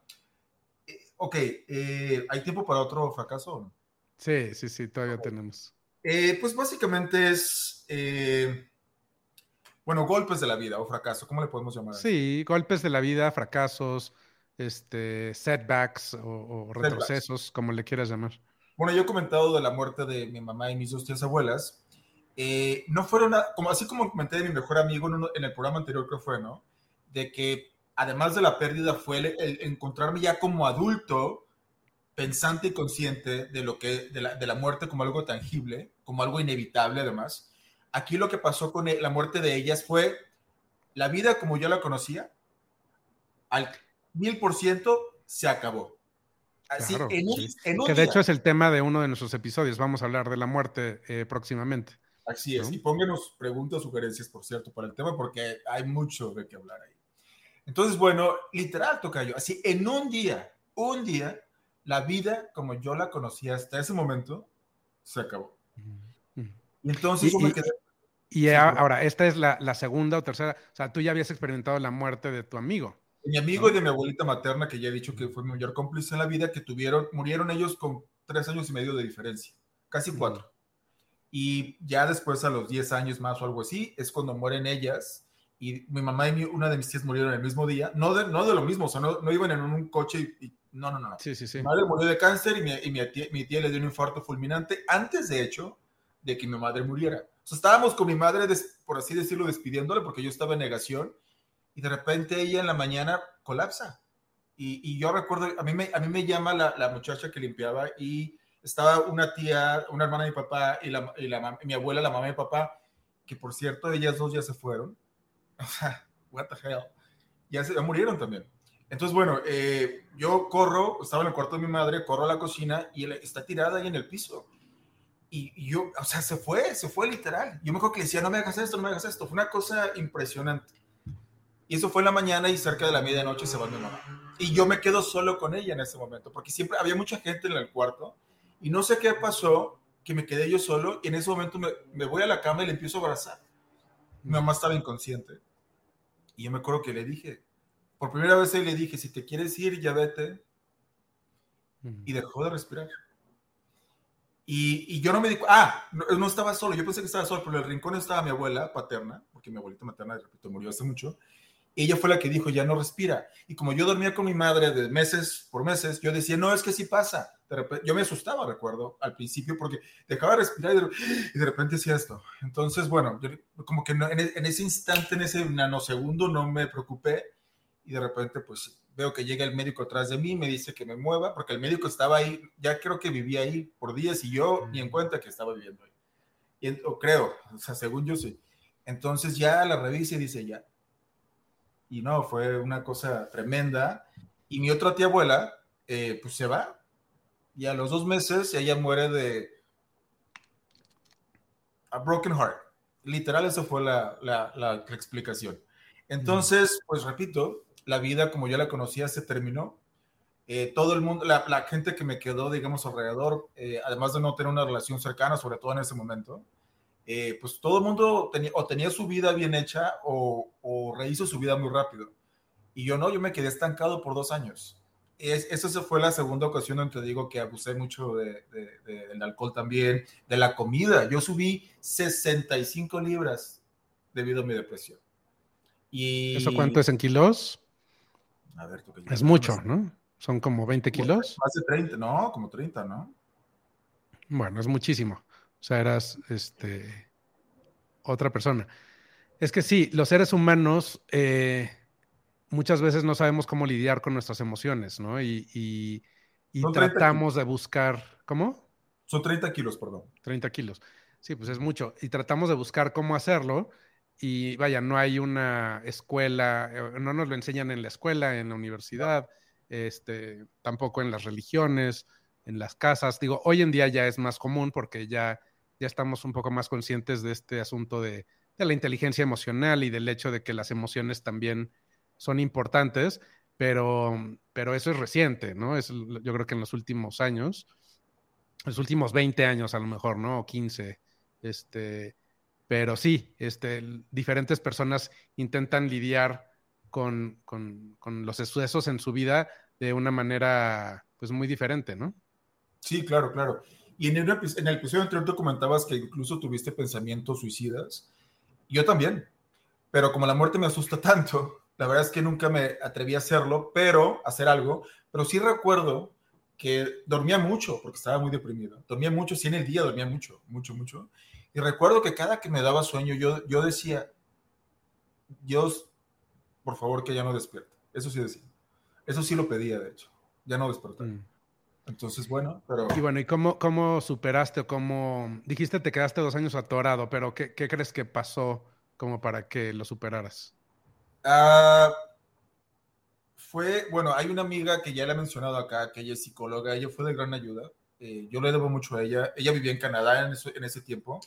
ok, eh, ¿hay tiempo para otro fracaso? Sí, sí, sí, todavía okay. tenemos. Eh, pues básicamente es, eh, bueno, golpes de la vida o fracaso, ¿cómo le podemos llamar? Sí, golpes de la vida, fracasos, este, setbacks o, o retrocesos, setbacks. como le quieras llamar. Bueno, yo he comentado de la muerte de mi mamá y mis dos tías abuelas. Eh, no fueron, a, como, así como comenté de mi mejor amigo en, uno, en, el programa anterior que fue, ¿no? De que además de la pérdida fue el, el, encontrarme ya como adulto, pensante y consciente de, lo que, de la, de, la, muerte como algo tangible, como algo inevitable además. Aquí lo que pasó con la muerte de ellas fue la vida como yo la conocía, al mil por ciento se acabó. Así, claro, en un, sí. en un que de día. hecho es el tema de uno de nuestros episodios. Vamos a hablar de la muerte eh, próximamente. Así es. ¿no? Y pónganos preguntas, sugerencias, por cierto, para el tema, porque hay mucho de qué hablar ahí. Entonces, bueno, literal, Tocayo, así en un día, un día, la vida como yo la conocía hasta ese momento se acabó. Y entonces y, me quedé. Y ahora, esta es la, la, segunda o tercera, o sea, tú ya habías experimentado la muerte de tu amigo. De mi amigo ¿no? y de mi abuelita materna, que ya he dicho que fue mi mayor cómplice en la vida, que tuvieron, murieron ellos con tres años y medio de diferencia, casi cuatro. Y ya después, a los 10 años más o algo así, es cuando mueren ellas. y mi mamá y una de mis tías murieron el mismo día, no de, no de lo mismo, o sea, no, no iban en un coche y, no, no, no. Sí, sí, sí. Mi madre murió de cáncer y, mi, y mi, tía, mi, tía, le dio un infarto fulminante antes, de hecho, de que mi madre muriera. O sea, estábamos con mi madre, des, por así decirlo, despidiéndole porque yo estaba en negación y de repente ella en la mañana colapsa. Y, y yo recuerdo, a mí me, a mí me llama la, la, muchacha que limpiaba y estaba una tía, una hermana de mi papá y, la, y la, mi abuela, la mamá de mi papá, que por cierto, ellas dos ya se fueron. O sea, what the hell. Ya, se, murieron también. Entonces, bueno, eh, yo corro, estaba en el cuarto de mi madre, corro a la cocina y está tirada ahí en el piso. Y, yo, o sea, se fue, se fue literal. Yo me acuerdo que le decía, no me hagas esto, no me hagas esto. Fue una cosa impresionante. Y eso fue la mañana y cerca de la medianoche se va mi mamá. Y yo me quedo solo con ella en ese momento, porque siempre había mucha gente en el cuarto y no sé qué pasó, que me quedé yo solo y en ese momento me, me voy a la cama y le empiezo a abrazar. Mi mamá estaba inconsciente. Y yo me acuerdo que le dije, por primera vez le dije, si te quieres ir, ya vete. Y dejó de respirar. Y, y yo no me di ah, no, no, estaba solo, yo pensé que estaba solo, pero en el rincón estaba mi abuela paterna, porque mi abuelita materna, repito, murió hace mucho. Ella fue la que dijo, ya no respira. Y como yo dormía con mi madre de meses por meses, yo decía, no, es que sí pasa. De repente, yo me asustaba, recuerdo, al principio, porque dejaba de respirar y de, y de repente hacía esto. Entonces, bueno, yo, como que no, en, en, ese instante, en ese nanosegundo, no me preocupé. Y de repente, pues veo que llega el médico atrás de mí, me dice que me mueva, porque el médico estaba ahí, ya creo que vivía ahí por días y yo ni en cuenta que estaba viviendo ahí. Y, o creo, o sea, según yo sí. Entonces ya la revisa y dice ya. Y no, fue una cosa tremenda. Y mi otra tía abuela, eh, pues se va. Y a los dos meses ella muere de a broken heart. Literal, esa fue la, la, la explicación. Entonces, pues repito, la vida como yo la conocía se terminó. Eh, todo el mundo, la, la, gente que me quedó, digamos, alrededor, eh, además de no tener una relación cercana, sobre todo en ese momento, eh, pues todo el mundo tenía, o tenía su vida bien hecha o, o, rehizo su vida muy rápido. Y yo no, yo me quedé estancado por dos años. Es, esa fue la segunda ocasión donde te digo que abusé mucho de, de, de, del alcohol también, de la comida. Yo subí 65 libras debido a mi depresión. Y... ¿Eso cuánto es en kilos? A ver, tú que es mucho, ¿no? Son como 20 kilos. Más de 30, no, como 30, ¿no? Bueno, es muchísimo. O sea, eras este, otra persona. Es que sí, los seres humanos eh, muchas veces no sabemos cómo lidiar con nuestras emociones, ¿no? Y, y, y tratamos de buscar. ¿Cómo? Son 30 kilos, perdón. 30 kilos. Sí, pues es mucho. Y tratamos de buscar cómo hacerlo y vaya, no hay una escuela, eh, no nos lo enseñan en la escuela, en la universidad, este, tampoco en las religiones, en las casas. Digo, hoy en día ya es más común porque ya, ya estamos un poco más conscientes de este asunto de, de la inteligencia emocional y del hecho de que las emociones también son importantes, pero, pero eso es reciente, ¿no? Es, yo creo que en los últimos años, los últimos 20 años a lo mejor, ¿no? O 15, este pero sí, este, diferentes personas intentan lidiar con, con, los sucesos en su vida de una manera pues muy diferente, ¿no? Sí, claro, claro. Y en el, en el episodio anterior tú comentabas que incluso tuviste pensamientos suicidas. Yo también. Pero como la muerte me asusta tanto, la verdad es que nunca me atreví a hacerlo, pero hacer algo. Pero sí recuerdo que dormía mucho porque estaba muy deprimido. Dormía mucho, sí en el día dormía mucho, mucho, mucho. Y recuerdo que cada que me daba sueño, yo, yo decía, Dios, por favor, que ya no despierte. Eso sí decía. Eso sí lo pedía, de hecho. Ya no despertar. Mm. Entonces, bueno, pero... Y bueno, ¿y cómo, cómo superaste o cómo... Dijiste te quedaste dos años atorado, pero ¿qué, qué crees que pasó como para que lo superaras? Uh, fue, bueno, hay una amiga que ya le he mencionado acá, que ella es psicóloga, ella fue de gran ayuda. Eh, yo le debo mucho a ella. Ella vivía en Canadá en, eso, en ese tiempo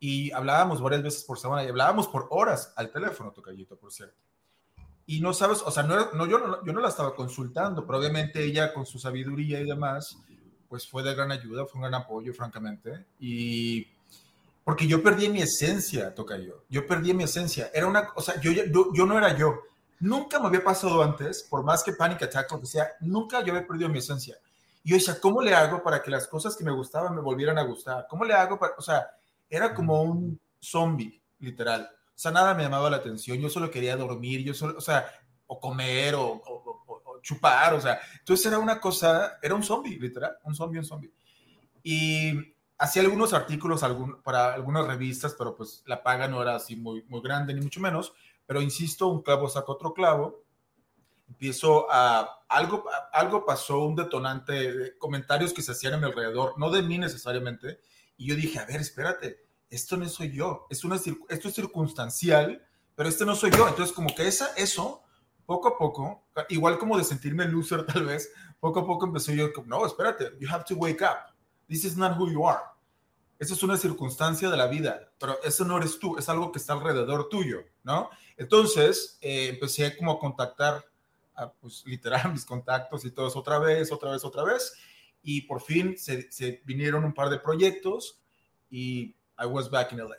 y hablábamos varias veces por semana y hablábamos por horas al teléfono, Tocayito, por cierto. Y no sabes, o sea, no, no, yo, no, yo no la estaba consultando, pero obviamente ella con su sabiduría y demás, pues fue de gran ayuda, fue un gran apoyo, francamente. Y porque yo perdí mi esencia, Tocayo. Yo perdí mi esencia. Era una, o sea, yo, yo, yo no era yo. Nunca me había pasado antes, por más que Panic Attack, lo que sea, nunca yo había perdido mi esencia. Y yo decía, ¿cómo le hago para que las cosas que me gustaban me volvieran a gustar? ¿Cómo le hago para, o sea, era como un zombie, literal. O sea, nada me llamaba la atención, yo solo quería dormir, yo solo, o sea, o comer o, o, chupar, o sea, entonces era una cosa, era un zombie, literal, un zombie, un zombie. Y hacía algunos artículos algún, para algunas revistas, pero pues la paga no era así muy, muy grande, ni mucho menos, pero insisto, un clavo saca otro clavo, empiezo a, algo, algo pasó, un detonante, de comentarios que se hacían a mi alrededor, no de mí necesariamente, y yo dije, a ver, espérate, esto no soy yo, es una, esto es circunstancial, pero este no soy yo. Entonces, como que esa, eso, poco a poco, igual como de sentirme loser tal vez, poco a poco empecé yo, no, espérate, you have to wake up. This is not who you are. Esa es una circunstancia de la vida, pero eso no eres tú, es algo que está alrededor tuyo, ¿no? Entonces, eh, empecé como a contactar, a, pues literal, mis contactos y todos otra vez, otra vez, otra vez, y por fin se, se vinieron un par de proyectos y I was back in LA.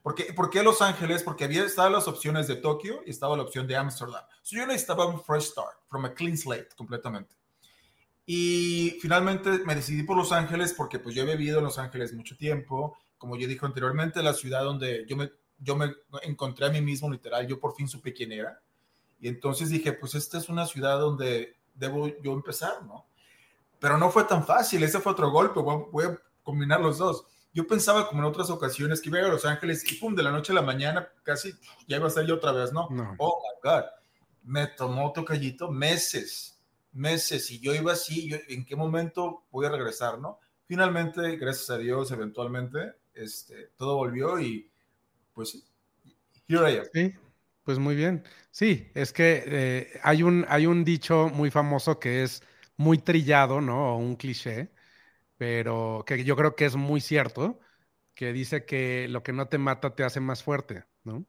¿Por qué, ¿Por qué, Los Ángeles? Porque había estado las opciones de Tokio y estaba la opción de Amsterdam. So yo necesitaba un fresh start, from a clean slate, completamente. Y finalmente me decidí por Los Ángeles porque pues yo he vivido en Los Ángeles mucho tiempo. Como yo dije anteriormente, la ciudad donde yo me, yo me encontré a mí mismo, literal, yo por fin supe quién era. Y entonces dije, pues esta es una ciudad donde debo yo empezar, ¿no? Pero no fue tan fácil, ese fue otro golpe, voy a combinar los dos yo pensaba como en otras ocasiones que iba a, Los Ángeles y pum, de la noche a la mañana casi ya iba a ser yo otra vez, ¿no? Oh my God. Me tomó tocallito meses, meses, y yo iba así, yo, ¿en qué momento voy a regresar, no? Finalmente, gracias a Dios, eventualmente, este, todo volvió y pues here I am. Sí, pues muy bien. Sí, es que eh, hay, un, hay un dicho muy famoso que es muy trillado, ¿no? O un cliché, pero que yo creo que es muy cierto, que dice que lo que no te mata te hace más fuerte, ¿no?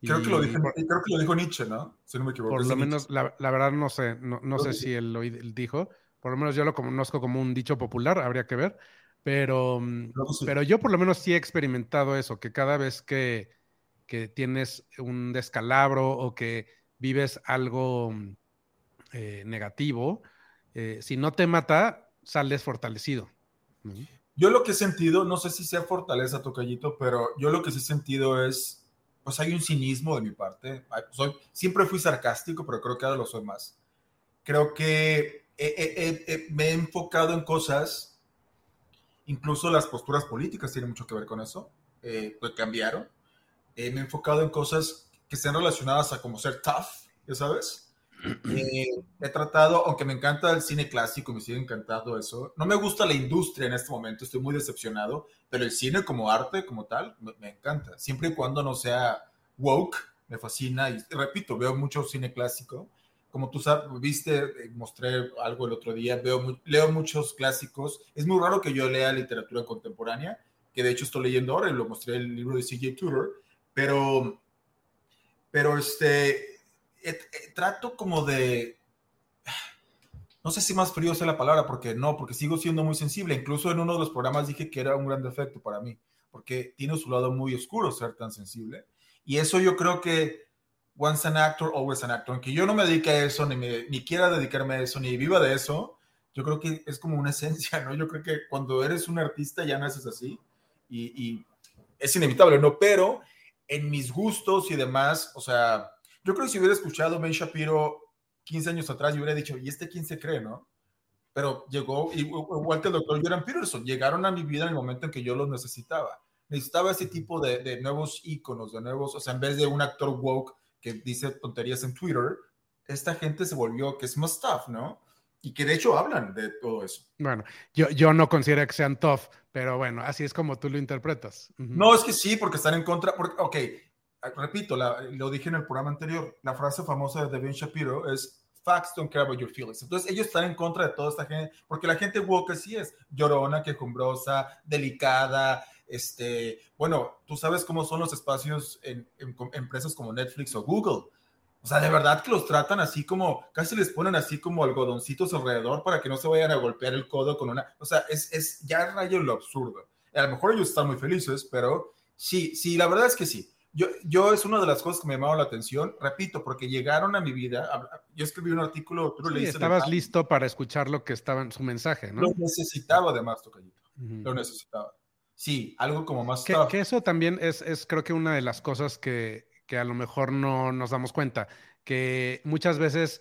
Creo, que lo, dijo, creo que lo dijo Nietzsche, ¿no? Si no me equivoco. Por lo menos, la, la, verdad no sé, no, no sé si él lo dijo, por lo menos yo lo conozco como un dicho popular, habría que ver, pero, mm, pero yo por lo menos sí he experimentado eso, que cada vez que, que tienes un descalabro o que vives algo mm, eh, negativo, eh, si no te mata, sales fortalecido. Yo lo que he sentido, no sé si sea fortaleza, Tocayito, pero yo lo que sí he sentido es, pues hay un cinismo de mi parte. Soy, siempre fui sarcástico, pero creo que ahora lo soy más. Creo que me he enfocado en cosas, incluso las posturas políticas tienen mucho que ver con eso, eh, pues cambiaron. Eh, me he enfocado en cosas que estén relacionadas a como ser tough, ya sabes eh, he tratado, aunque me encanta el cine clásico, me sigue encantando eso. No me gusta la industria en este momento, estoy muy decepcionado, pero el cine como arte, como tal, me, encanta. Siempre y cuando no sea woke, me fascina. Y repito, veo mucho cine clásico. Como tú sabes, viste, eh, mostré algo el otro día, veo, leo muchos clásicos. Es muy raro que yo lea literatura contemporánea, que de hecho estoy leyendo ahora y lo mostré el libro de C.J. Tudor, pero, pero este, trato como de, no sé si más frío sea la palabra, porque no, porque sigo siendo muy sensible. Incluso en uno de los programas dije que era un gran defecto para mí, porque tiene su lado muy oscuro ser tan sensible. Y eso yo creo que once an actor, always an actor. Aunque yo no me dedique a eso, ni, me, ni quiera dedicarme a eso, ni viva de eso, yo creo que es como una esencia, ¿no? Yo creo que cuando eres un artista ya naces así y, y es inevitable, ¿no? Pero en mis gustos y demás, o sea, yo creo que si hubiera escuchado Ben Shapiro 15 años atrás, yo hubiera dicho, ¿y este quién se cree, no? Pero llegó, igual que el doctor Jordan Peterson, llegaron a mi vida en el momento en que yo los necesitaba. Necesitaba ese tipo de, de nuevos íconos, de nuevos, o sea, en vez de un actor woke que dice tonterías en Twitter, esta gente se volvió que es más tough, ¿no? Y que de hecho hablan de todo eso. Bueno, yo, yo no considero que sean tough, pero bueno, así es como tú lo interpretas. No, es que sí, porque están en contra, porque, ok, Repito, lo dije en el programa anterior, la frase famosa de Ben Shapiro es facts don't care about your feelings. Entonces ellos están en contra de toda esta gente, porque la gente woke sí es llorona, quejumbrosa, delicada, este, bueno, tú sabes cómo son los espacios en, empresas como Netflix o Google. O sea, de verdad que los tratan así como, casi les ponen así como algodoncitos alrededor para que no se vayan a golpear el codo con una, o sea, es, es ya rayo lo absurdo. A lo mejor ellos están muy felices, pero sí, sí, la verdad es que sí. Yo, yo es una de las cosas que me llamaron la atención, repito, porque llegaron a mi vida. Yo escribí un artículo, tú sí, Estabas listo para escuchar lo que estaba en su mensaje, ¿no? Lo necesitaba además, Tocayito. Lo necesitaba. sí, algo como más... Que, que eso también es, es, creo que una de las cosas que, que a lo mejor no nos damos cuenta, que muchas veces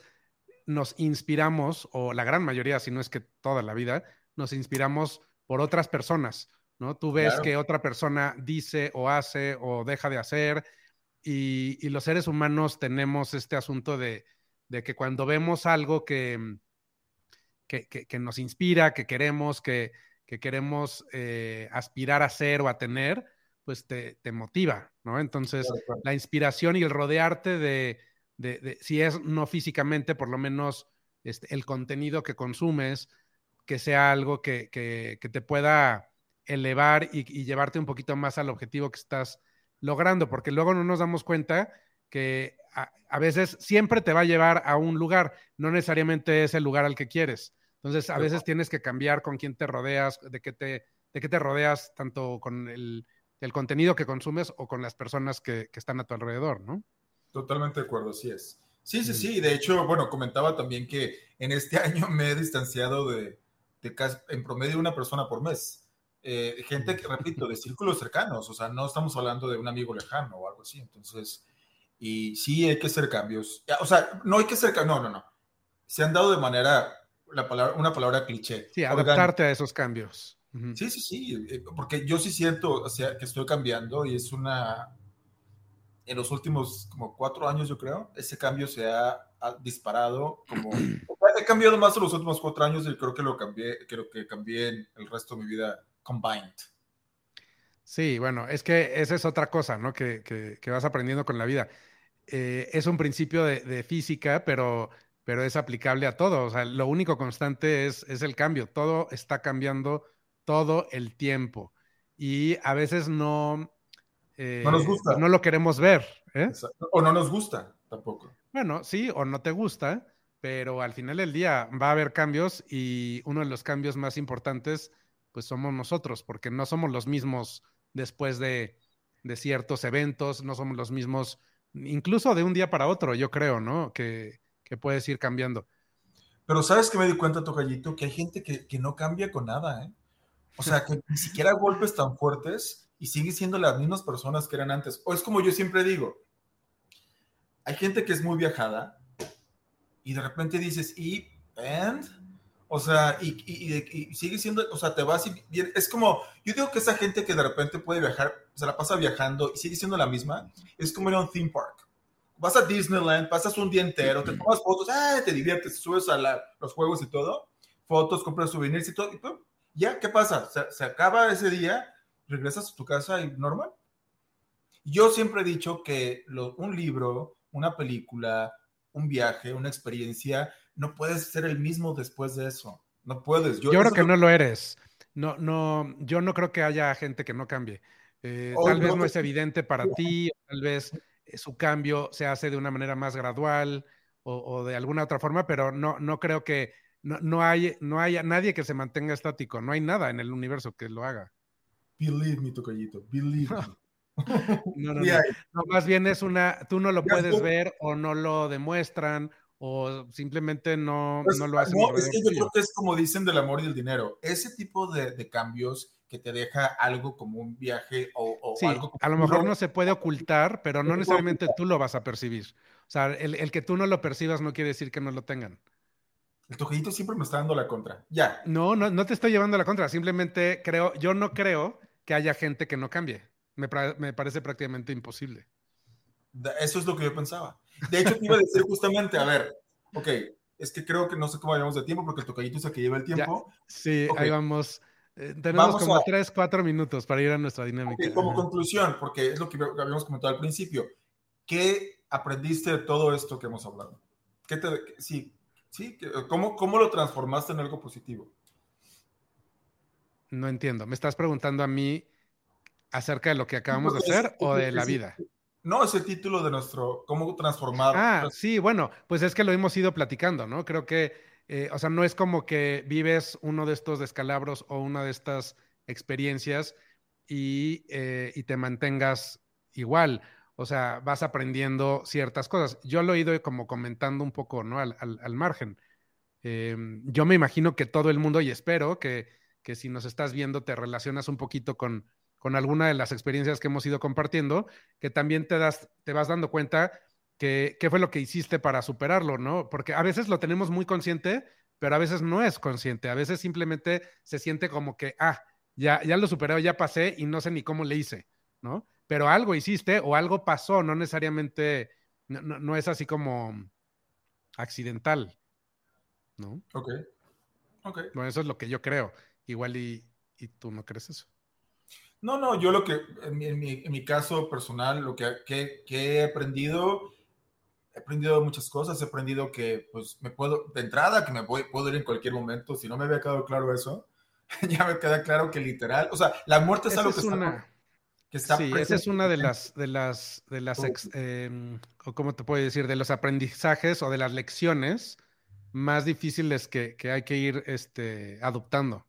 nos inspiramos, o la gran mayoría, si no es que toda la vida, nos inspiramos por otras personas, ¿no? Tú ves que otra persona dice o hace o deja de hacer y, los seres humanos tenemos este asunto de, que cuando vemos algo que, que, nos inspira, que queremos, que, queremos eh, aspirar a ser o a tener, pues te, motiva, ¿no? Entonces, la inspiración y el rodearte de, de, si es no físicamente, por lo menos este, el contenido que consumes, que sea algo que, te pueda elevar y, llevarte un poquito más al objetivo que estás logrando, porque luego no nos damos cuenta que a, veces siempre te va a llevar a un lugar, no necesariamente es el lugar al que quieres. Entonces, a veces tienes que cambiar con quién te rodeas, de qué te, de qué te rodeas, tanto con el, contenido que consumes o con las personas que, que están a tu alrededor, ¿no? Totalmente de acuerdo, así es. Sí, sí, sí. De hecho, bueno, comentaba también que en este año me he distanciado de, de casi, en promedio una persona por mes. Eh, gente que, repito, de círculos cercanos, o sea, no estamos hablando de un amigo lejano o algo así. Entonces, y sí hay que hacer cambios. O sea, no hay que hacer cambios, no, no, no. Se han dado de manera, la palabra, una palabra cliché. Sí, adaptarte a esos cambios. Sí, sí, sí, eh, porque yo sí siento o sea, que estoy cambiando y es una, en los últimos como cuatro años, yo creo, ese cambio se ha, disparado como... he cambiado más en los últimos cuatro años y creo que lo cambié, creo que cambié en el resto de mi vida combined. Sí, bueno, es que esa es otra cosa, ¿no? Que, que, vas aprendiendo con la vida. Eh, es un principio de, de, física, pero, pero es aplicable a todo. O sea, lo único constante es, es el cambio. Todo está cambiando todo el tiempo. Y a veces no, no nos gusta. Eh, no lo queremos ver. ¿eh? O no nos gusta tampoco. Bueno, sí, o no te gusta, pero al final del día va a haber cambios y uno de los cambios más importantes, pues somos nosotros, porque no somos los mismos después de, ciertos eventos, no somos los mismos, incluso de un día para otro, yo creo, ¿no? Que, que puedes ir cambiando. Pero sabes que me di cuenta, Tocayito, que hay gente que, que no cambia con nada, ¿eh? O sea, que ni siquiera golpes tan fuertes y sigue siendo las mismas personas que eran antes. O es como yo siempre digo, hay gente que es muy viajada y de repente dices, ¿y? ¿And? O sea, y, sigue siendo, o sea, te vas y es como, yo digo que esa gente que de repente puede viajar, se la pasa viajando y sigue siendo la misma, es como ir a un theme park. Vas a Disneyland, pasas un día entero, te tomas fotos, ¡ah! te diviertes, subes a los juegos y todo, fotos, compras souvenirs y todo, y ya, ¿qué pasa? Se, se acaba ese día regresas a tu casa y normal. Yo siempre he dicho que un libro, una película, un viaje, una experiencia, no puedes ser el mismo después de eso. No puedes. Yo, creo que no lo eres. No, no, yo no creo que haya gente que no cambie. Eh, tal vez no es evidente para ti, tal vez eh, su cambio se hace de una manera más gradual o, de alguna otra forma, pero no, no creo que no, no, hay, no haya nadie que se mantenga estático. No hay nada en el universo que lo haga. Believe me, tocallito, believe me. No, no, no. Más bien es una, tú no lo puedes ver o no lo demuestran o simplemente no, pues, no lo hacen. No, es que yo creo que es como dicen del amor y del dinero. Ese tipo de, de cambios que te deja algo como un viaje o, o sí, algo A lo mejor no se puede ocultar, pero no necesariamente tú lo vas a percibir. O sea, el, el, que tú no lo percibas no quiere decir que no lo tengan. El tocallito siempre me está dando la contra. Ya. No, no, no te estoy llevando la contra. Simplemente creo, yo no creo que haya gente que no cambie. Me, parece prácticamente imposible. Eso es lo que yo pensaba. De hecho, te iba a decir justamente, a ver, ok, es que creo que no sé cómo vayamos de tiempo porque el tocallito es el que lleva el tiempo. sí, ahí vamos. Eh, tenemos como tres, cuatro minutos para ir a nuestra dinámica. como conclusión, porque es lo que habíamos comentado al principio, ¿qué aprendiste de todo esto que hemos hablado? ¿Qué te, sí, sí, ¿cómo, ¿Cómo lo transformaste en algo positivo? No entiendo. ¿Me estás preguntando a mí acerca de lo que acabamos de hacer o de la vida? No, es el título de nuestro, ¿cómo transformar? Ah, sí, bueno, pues es que lo hemos ido platicando, ¿no? Creo que, eh, o sea, no es como que vives uno de estos descalabros o una de estas experiencias y, eh, y te mantengas igual. O sea, vas aprendiendo ciertas cosas. Yo lo he ido como comentando un poco, ¿no? Al, al, margen. Em, yo me imagino que todo el mundo, y espero que que si nos estás viendo te relacionas un poquito con, con alguna de las experiencias que hemos ido compartiendo, que también te, das, te vas dando cuenta que, qué fue lo que hiciste para superarlo, ¿no? Porque a veces lo tenemos muy consciente, pero a veces no es consciente, a veces simplemente se siente como que, ah, ya, ya lo superé, ya pasé y no sé ni cómo le hice, ¿no? Pero algo hiciste o algo pasó, no necesariamente, no, no es así como accidental, ¿no? Ok. Ok. Bueno, eso es lo que yo creo. Igual y, y tú no crees eso. No, no, yo lo que, en mi, en mi, en mi caso personal, lo que, que, que, he aprendido, he aprendido muchas cosas, he aprendido que, pues, me puedo, de entrada, que me voy, puedo ir en cualquier momento, si no me había quedado claro eso, ya me queda claro que literal, o sea, la muerte es esa algo que una... está... Que está sí, esa es una de las, de las, de las, ex, eh, o cómo te puedo decir, de los aprendizajes o de las lecciones más difíciles que, que hay que ir este, adoptando.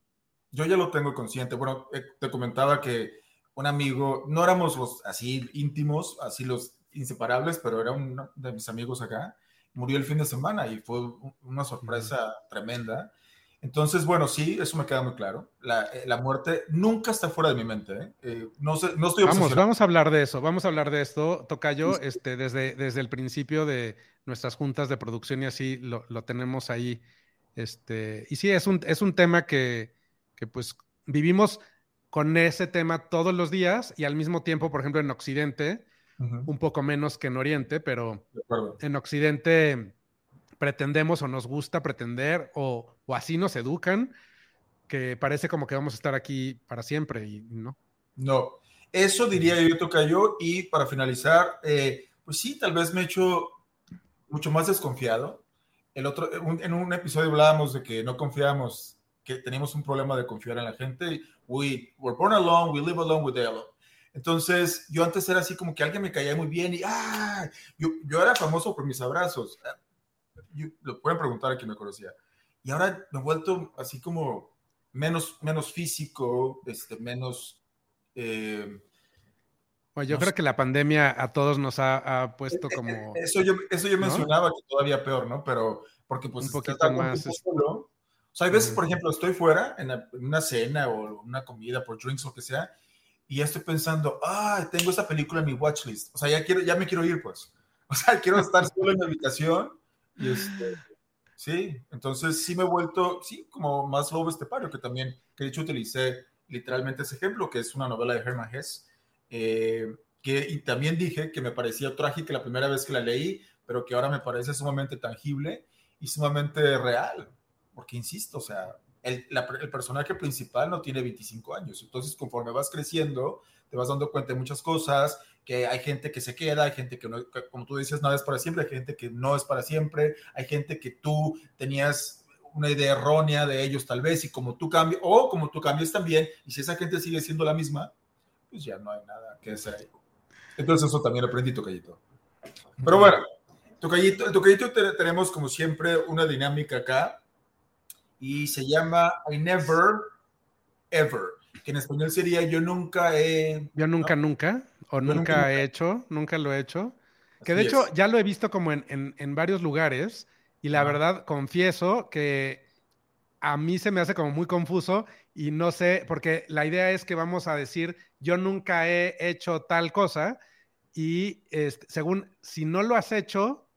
Yo ya lo tengo consciente. Bueno, eh, te comentaba que un amigo, no éramos los así íntimos, así los inseparables, pero era uno de mis amigos acá, murió el fin de semana y fue una sorpresa tremenda. Entonces, bueno, sí, eso me queda muy claro. La, eh, la muerte nunca está fuera de mi mente. ¿eh? Eh, no, sé, no estoy Vamos, vamos a hablar de eso, vamos a hablar de esto. Tocayo, sí. este, desde, desde el principio de nuestras juntas de producción y así lo, lo tenemos ahí. Este, y sí, es un, es un tema que, que pues vivimos con ese tema todos los días y al mismo tiempo, por ejemplo, en Occidente, uh -huh. un poco menos que en Oriente, pero en Occidente pretendemos o nos gusta pretender o, o, así nos educan que parece como que vamos a estar aquí para siempre y no. No, eso diría yo, Tocayo, y para finalizar, eh, pues sí, tal vez me he hecho mucho más desconfiado. El otro, un, en un episodio hablábamos de que no confiábamos que teníamos un problema de confiar en la gente. We were born alone, we live alone with alone. Entonces, yo antes era así como que alguien me caía muy bien y ¡ah! Yo, yo era famoso por mis abrazos. Yo, lo pueden preguntar a quien me conocía. Y ahora me he vuelto así como menos, menos físico, este, menos... Eh, bueno, yo no creo sé. que la pandemia a todos nos ha, ha puesto como... Eso yo, eso yo mencionaba ¿no? que todavía peor, ¿no? Pero porque pues... Un poquito más... Solo, o sea, hay veces, por ejemplo, estoy fuera en, una cena o una comida por drinks o lo que sea, y ya estoy pensando, ah, tengo esta película en mi watchlist. O sea, ya, quiero, ya me quiero ir, pues. O sea, quiero estar solo en mi habitación. Y este, sí, entonces sí me he vuelto, sí, como más lobo estepario, que también, que de hecho utilicé literalmente ese ejemplo, que es una novela de Hermann Hesse. Eh, que, y también dije que me parecía trágica la primera vez que la leí, pero que ahora me parece sumamente tangible y sumamente real porque insisto, o sea, el, la, el, personaje principal no tiene 25 años, entonces conforme vas creciendo, te vas dando cuenta de muchas cosas, que hay gente que se queda, hay gente que, no, que, como tú dices, nada es para siempre, hay gente que no es para siempre, hay gente que tú tenías una idea errónea de ellos tal vez, y como tú cambias, o como tú cambias también, y si esa gente sigue siendo la misma, pues ya no hay nada que hacer ahí. Entonces eso también aprendí, Tocayito. Pero bueno, Tocayito, Tocayito tenemos como siempre una dinámica acá, y se llama I Never Ever, que en español sería Yo nunca he. Yo nunca, ¿no? nunca, o nunca, nunca, he hecho, nunca lo he hecho. Que de hecho es. ya lo he visto como en, en, en varios lugares y la ah. verdad confieso que a mí se me hace como muy confuso y no sé, porque la idea es que vamos a decir yo nunca he hecho tal cosa y este, según si no lo has hecho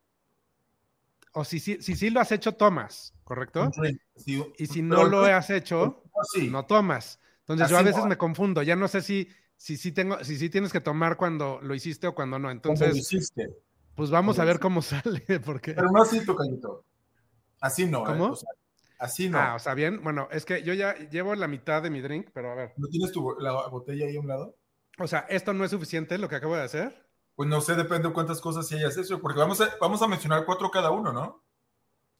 o si sí si, si, si, lo has hecho tomas, ¿correcto? Sí, y si no lo has hecho, sí. no tomas. Entonces Así yo a veces me confundo, ya no sé si si sí tengo si sí tienes que tomar cuando lo hiciste o cuando no. Entonces, lo hiciste. pues vamos a ver cómo sale porque Pero no así, tocadito. Así no, ¿Cómo? Eh? O sea, así no. Ah, o sea, bien, bueno, es que yo ya llevo la mitad de mi drink, pero a ver. ¿No tienes tu, la botella ahí a un lado? O sea, ¿esto no es suficiente lo que acabo de hacer? Pues no sé, depende de cuántas cosas hayas hecho, porque vamos a, vamos a mencionar cuatro cada uno, ¿no?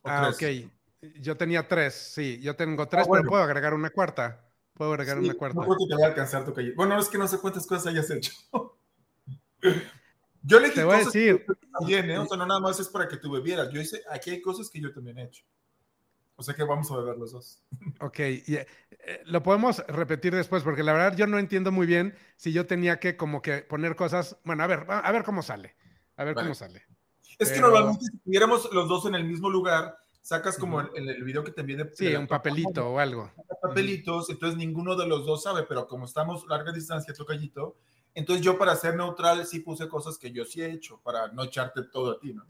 Ah, ok. Yo tenía tres, sí, yo tengo tres, ah, bueno. pero puedo agregar una cuarta. Puedo agregar sí, una cuarta. No creo que te vaya a alcanzar tu calle. Bueno, es que no sé cuántas cosas hayas hecho. yo le te voy a decir. También, ¿eh? O sea, no nada más es para que tú bebieras. Yo hice, aquí hay cosas que yo también he hecho. O sea que vamos a beber los dos. Ok, y, eh, lo podemos repetir después, porque la verdad yo no entiendo muy bien si yo tenía que como que poner cosas. Bueno, a ver, a ver cómo sale. A ver vale. cómo sale. Es Pero... que normalmente si estuviéramos los dos en el mismo lugar, sacas como en el, video que te de... Sí, un papelito o algo. Papelitos, entonces ninguno de los dos sabe, pero como estamos larga distancia, tocallito, entonces yo para ser neutral sí puse cosas que yo sí he hecho, para no echarte todo a ti, ¿no?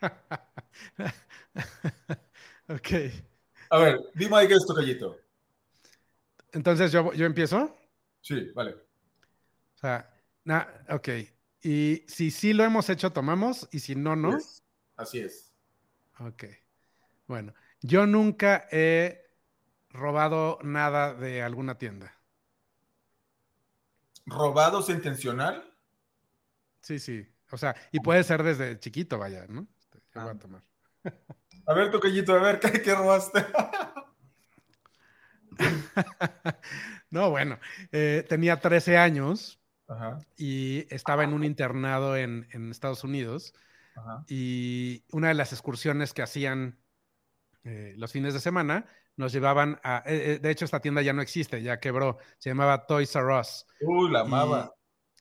ok. A ver, dime ahí qué es tocallito. Entonces yo, yo empiezo. Sí, vale. O sea, ok. Y si sí lo hemos hecho, tomamos, y si no, no. Así es. Ok. Bueno, yo nunca he robado nada de alguna tienda. ¿Robados intencional? Sí, sí. O sea, y puede ser desde chiquito, vaya, ¿no? Yo voy a ah. tomar. A ver, toquellito, a ver, ¿qué, qué robaste? no, bueno, eh, tenía 13 años y estaba en un internado en, Estados Unidos. Y una de las excursiones que hacían eh, los fines de semana nos llevaban a. Eh, de hecho, esta tienda ya no existe, ya quebró. Se llamaba Toys R Us. Uy, la amaba.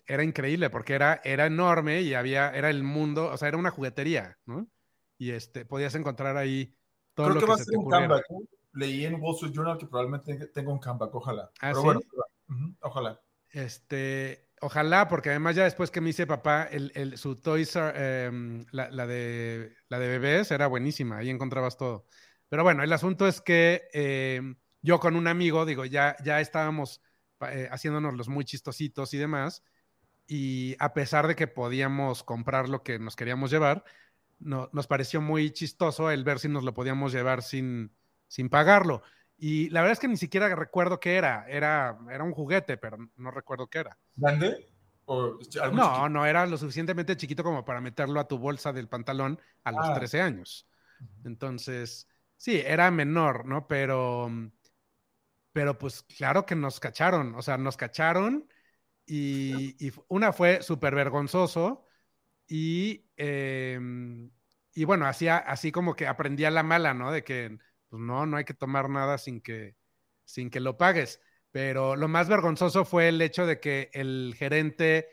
Era increíble porque era, era enorme y había, era el mundo, o sea, era una juguetería, ¿no? Y este, podías encontrar ahí todo Creo lo que, va a ser un comeback. Leí en Wall Street Journal que probablemente tenga un comeback, ojalá. ¿Ah, Pero bueno, ojalá. Este, Ojalá, porque además ya después que me hice papá, el, su Toys, em, la, de, la de bebés era buenísima, ahí encontrabas todo. Pero bueno, el asunto es que em, yo con un amigo, digo, ya, ya estábamos eh, haciéndonos los muy chistositos y demás, y a pesar de que podíamos comprar lo que nos queríamos llevar, no, nos pareció muy chistoso el ver si nos lo podíamos llevar sin, sin pagarlo. Y la verdad es que ni siquiera recuerdo qué era. Era, era un juguete, pero no recuerdo qué era. ¿Grande? no, no era lo suficientemente chiquito como para meterlo a tu bolsa del pantalón a los 13 ah. años. Entonces, sí, era menor, ¿no? Pero, pero pues claro que nos cacharon. O sea, nos cacharon y, una fue súper vergonzoso y, em, y bueno, hacía así como que aprendía la mala, ¿no? De que pues no, no hay que tomar nada sin que, sin que lo pagues. Pero lo más vergonzoso fue el hecho de que el gerente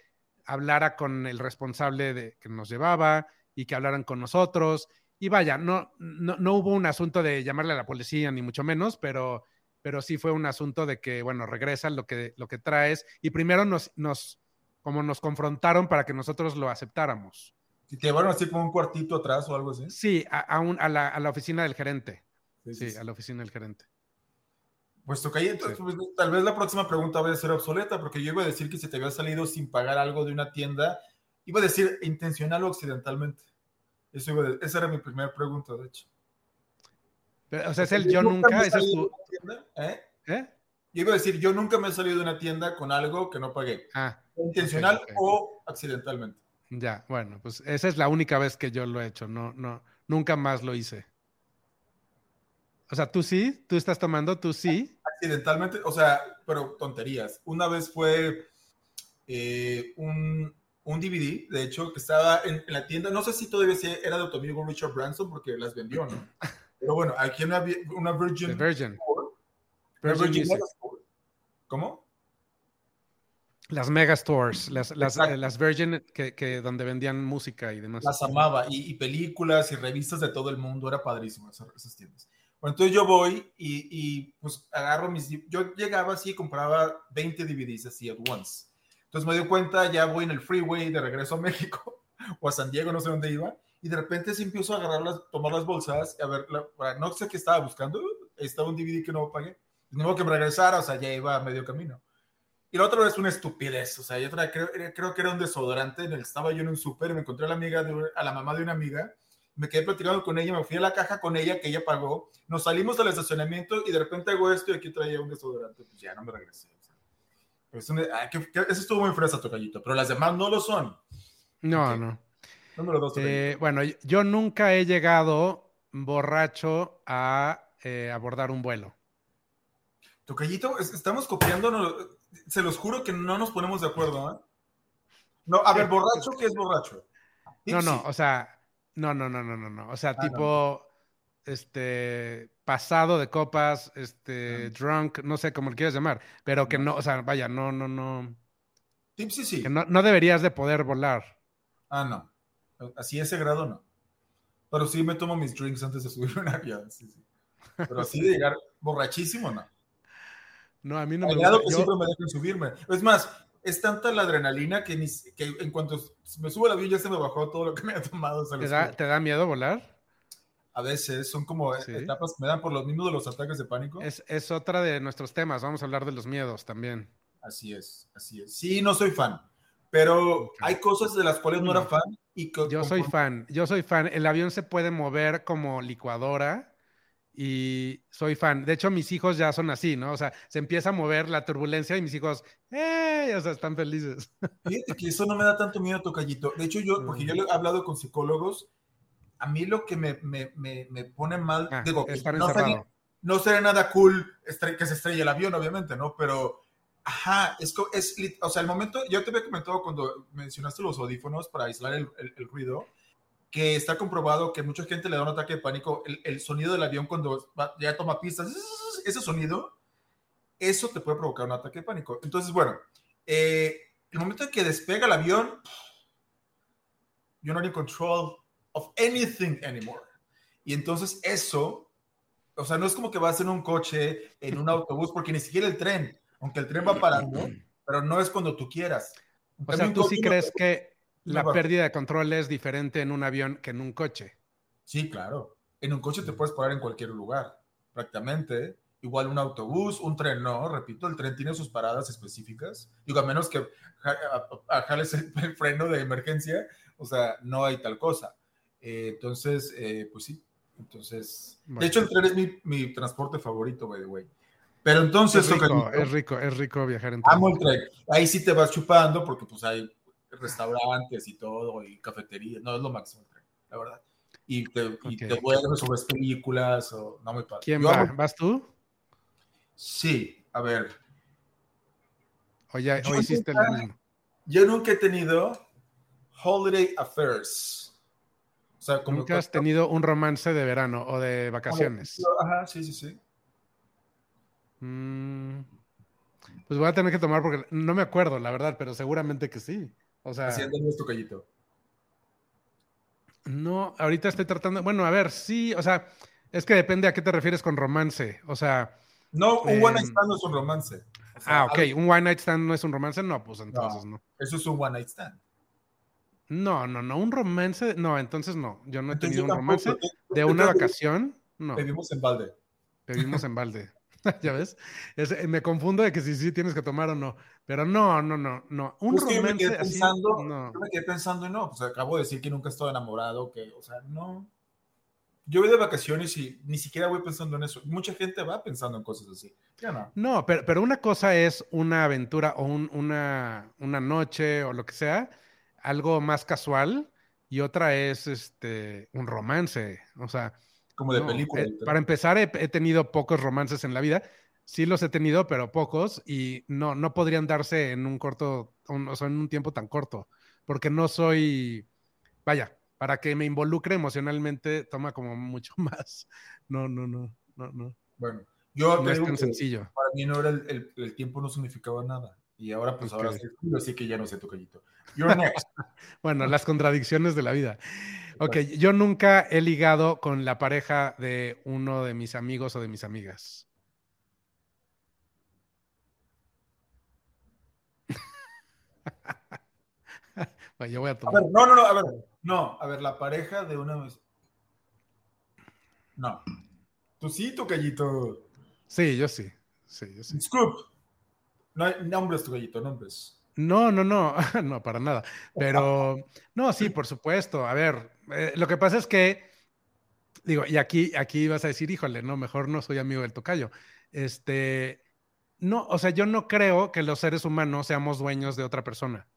hablara con el responsable de, que nos llevaba y que hablaran con nosotros. Y vaya, no, no, hubo un asunto de llamarle a la policía, ni mucho menos, pero, pero sí fue un asunto de que, bueno, regresa lo que, lo que traes. Y primero nos, nos, como nos confrontaron para que nosotros lo aceptáramos. ¿Y te llevaron así como un cuartito atrás o algo así? Sí, a, a, la, a la oficina del gerente. Sí, a la oficina del gerente. Puesto que ahí, pues, tal vez la próxima pregunta vaya a ser obsoleta, porque yo iba a decir que si te había salido sin pagar algo de una tienda, iba a decir intencional o accidentalmente. Eso iba esa era mi primera pregunta, de hecho. o sea, es el yo, nunca, esa es tu... ¿eh? ¿Eh? Yo iba a decir, yo nunca me he salido de una tienda con algo que no pagué. Ah, intencional o accidentalmente. Ya, bueno, pues esa es la única vez que yo lo he hecho, no, no, nunca más lo hice. O sea, tú sí, tú estás tomando, tú sí. Accidentalmente, o sea, pero tonterías. Una vez fue eh, un, un, DVD, de hecho, que estaba en, la tienda. No sé si todavía era de tu amigo Richard Branson porque las vendió, ¿no? Pero bueno, aquí una, una Virgin. Virgin. Virgin, ¿Cómo? Las megastores, las, las, eh, las Virgin que, que, donde vendían música y demás. Las amaba, y, películas y revistas de todo el mundo, era padrísimo esas tiendas entonces yo voy y, pues agarro mis... Yo llegaba así y compraba 20 DVDs así at once. Entonces me doy cuenta, ya voy en el freeway de regreso a México o a San Diego, no sé dónde iba, y de repente sí empiezo a agarrar tomar las bolsas, a ver, no sé qué estaba buscando, estaba un DVD que no pagué, tengo que regresar, o sea, ya iba a medio camino. Y la otra vez una estupidez, o sea, yo creo, creo que era un desodorante, en el, estaba yo en un súper y me encontré a la, amiga de, a la mamá de una amiga me quedé platicando con ella, me fui a la caja con ella que ella pagó, nos salimos al estacionamiento y de repente hago esto y aquí traía un desodorante, pues ya no me regresé. Pues, ah, eso estuvo muy fresa, Tocayito, pero las demás no lo son. No, no. Número dos. Eh, bueno, yo nunca he llegado borracho a eh, abordar un vuelo. Tocayito, estamos copiando, se los juro que no nos ponemos de acuerdo, ¿eh? No, a ver, borracho, ¿qué es borracho? No, no, o sea, no, no, no, no, no, no. O sea, ah, tipo, este, pasado de copas, este, drunk, no sé cómo lo quieras llamar, pero que no, o sea, vaya, no, no, no. Tipsy sí. Que no, no deberías de poder volar. Ah, no. Así ese grado no. Pero sí me tomo mis drinks antes de subir un avión. Sí, sí. Pero así de llegar borrachísimo, no. No, a mí no me gusta. que siempre me dejan subirme. Es más, es tanta la adrenalina que, ni, que en cuanto me subo al avión ya se me bajó todo lo que me ha tomado. ¿Te da, ¿Te da, miedo volar? A veces son como etapas, me dan por los mismos de los ataques de pánico. Es, es otra de nuestros temas, vamos a hablar de los miedos también. Así es, así es. Sí, no soy fan, pero hay cosas de las cuales no era fan. Y yo soy fan, yo soy fan. El avión se puede mover como licuadora y soy fan. De hecho, mis hijos ya son así, ¿no? O sea, se empieza a mover la turbulencia y mis hijos, ¡eh! O sea, están felices. Fíjate que eso no me da tanto miedo, Tocallito. De hecho, yo, porque yo he hablado con psicólogos, a mí lo que me, me, me, pone mal, ah, digo, no sería, no sería, nada cool que se estrelle el avión, obviamente, ¿no? Pero Ajá, es, es, o sea, el momento, yo te había comentado cuando mencionaste los audífonos para aislar el, el, ruido, que está comprobado que mucha gente le da un ataque de pánico, el, el sonido del avión cuando ya toma pistas, ese sonido, eso te puede provocar un ataque de pánico. Entonces, bueno, eh, el momento en que despega el avión, you're not in control of anything anymore. Y entonces eso, o sea, no es como que vas en un coche, en un autobús, porque ni siquiera el tren aunque el tren va parando, pero no es cuando tú quieras. O sea, tú sí crees que la pérdida de control es diferente en un avión que en un coche. Sí, claro. En un coche te puedes parar en cualquier lugar, prácticamente. Igual un autobús, un tren no, repito, el tren tiene sus paradas específicas. Digo, a menos que jales el, freno de emergencia, o sea, no hay tal cosa. Eh, entonces, eh, pues sí. Entonces, de hecho, el tren es mi, mi transporte favorito, by the way. Pero entonces... Es rico, es rico, es rico viajar en tren. Amo el tren. Ahí sí te vas chupando porque pues hay restaurantes y todo y cafeterías. No, es lo máximo el la verdad. Y te, y te vuelves o ves películas o... No me pasa. ¿Quién va? ¿Vas tú? Sí, a ver. O ya o hiciste mismo. Yo nunca he tenido holiday affairs. O sea, como ¿Nunca has tenido un romance de verano o de vacaciones? Ajá, sí, sí, sí. Mm, pues voy a tener que tomar porque no me acuerdo, la verdad, pero seguramente que sí. O sea. Haciendo tu callito. No, ahorita estoy tratando. Bueno, a ver, sí, o sea, es que depende a qué te refieres con romance. O sea. No, un one night em, stand no es un romance. ah, ok, un one night stand no es un romance, no, pues entonces no. Eso es un one night stand. No, no, no, un romance, no, entonces no. Yo no he tenido un romance de una vacación, no. Vivimos en balde. Vivimos en balde. ¿Ya ves? Me confundo de que si sí tienes que tomar o no. Pero no, no, no, no. Un romance me quedé pensando, no. Yo me quedé pensando y no, pues acabo de decir que nunca he estado enamorado, que, o sea, no. Yo voy de vacaciones y ni siquiera voy pensando en eso. Mucha gente va pensando en cosas así. Ya no. No, pero, pero una cosa es una aventura o una, una noche o lo que sea, algo más casual, y otra es este un romance. O sea, como de película. Eh, para empezar, he, tenido pocos romances en la vida. Sí los he tenido, pero pocos. Y no, no podrían darse en un corto, o sea, en un tiempo tan corto. Porque no soy, vaya, para que me involucre emocionalmente toma como mucho más. No, no, no, no, no. Bueno, yo no es tan sencillo. Para mí no era el, el, tiempo no significaba nada. Y ahora, pues ahora sí, así que ya no sé tu callito. You're next. bueno, las contradicciones de la vida. Ok, yo nunca he ligado con la pareja de uno de mis amigos o de mis amigas. bueno, yo voy a tomar. A ver, no, no, no, a ver, no, a ver, la pareja de de mis. No. Tú sí, tu callito. Sí, yo sí. Sí, yo sí. Scoop. No hay nombres, tu callito, nombres. No, no, no, no, para nada. Pero, no, sí, por supuesto. A ver, eh, lo que pasa es que, digo, y aquí, aquí vas a decir, híjole, no, mejor no soy amigo del tocayo. Este, no, o sea, yo no creo que los seres humanos seamos dueños de otra persona.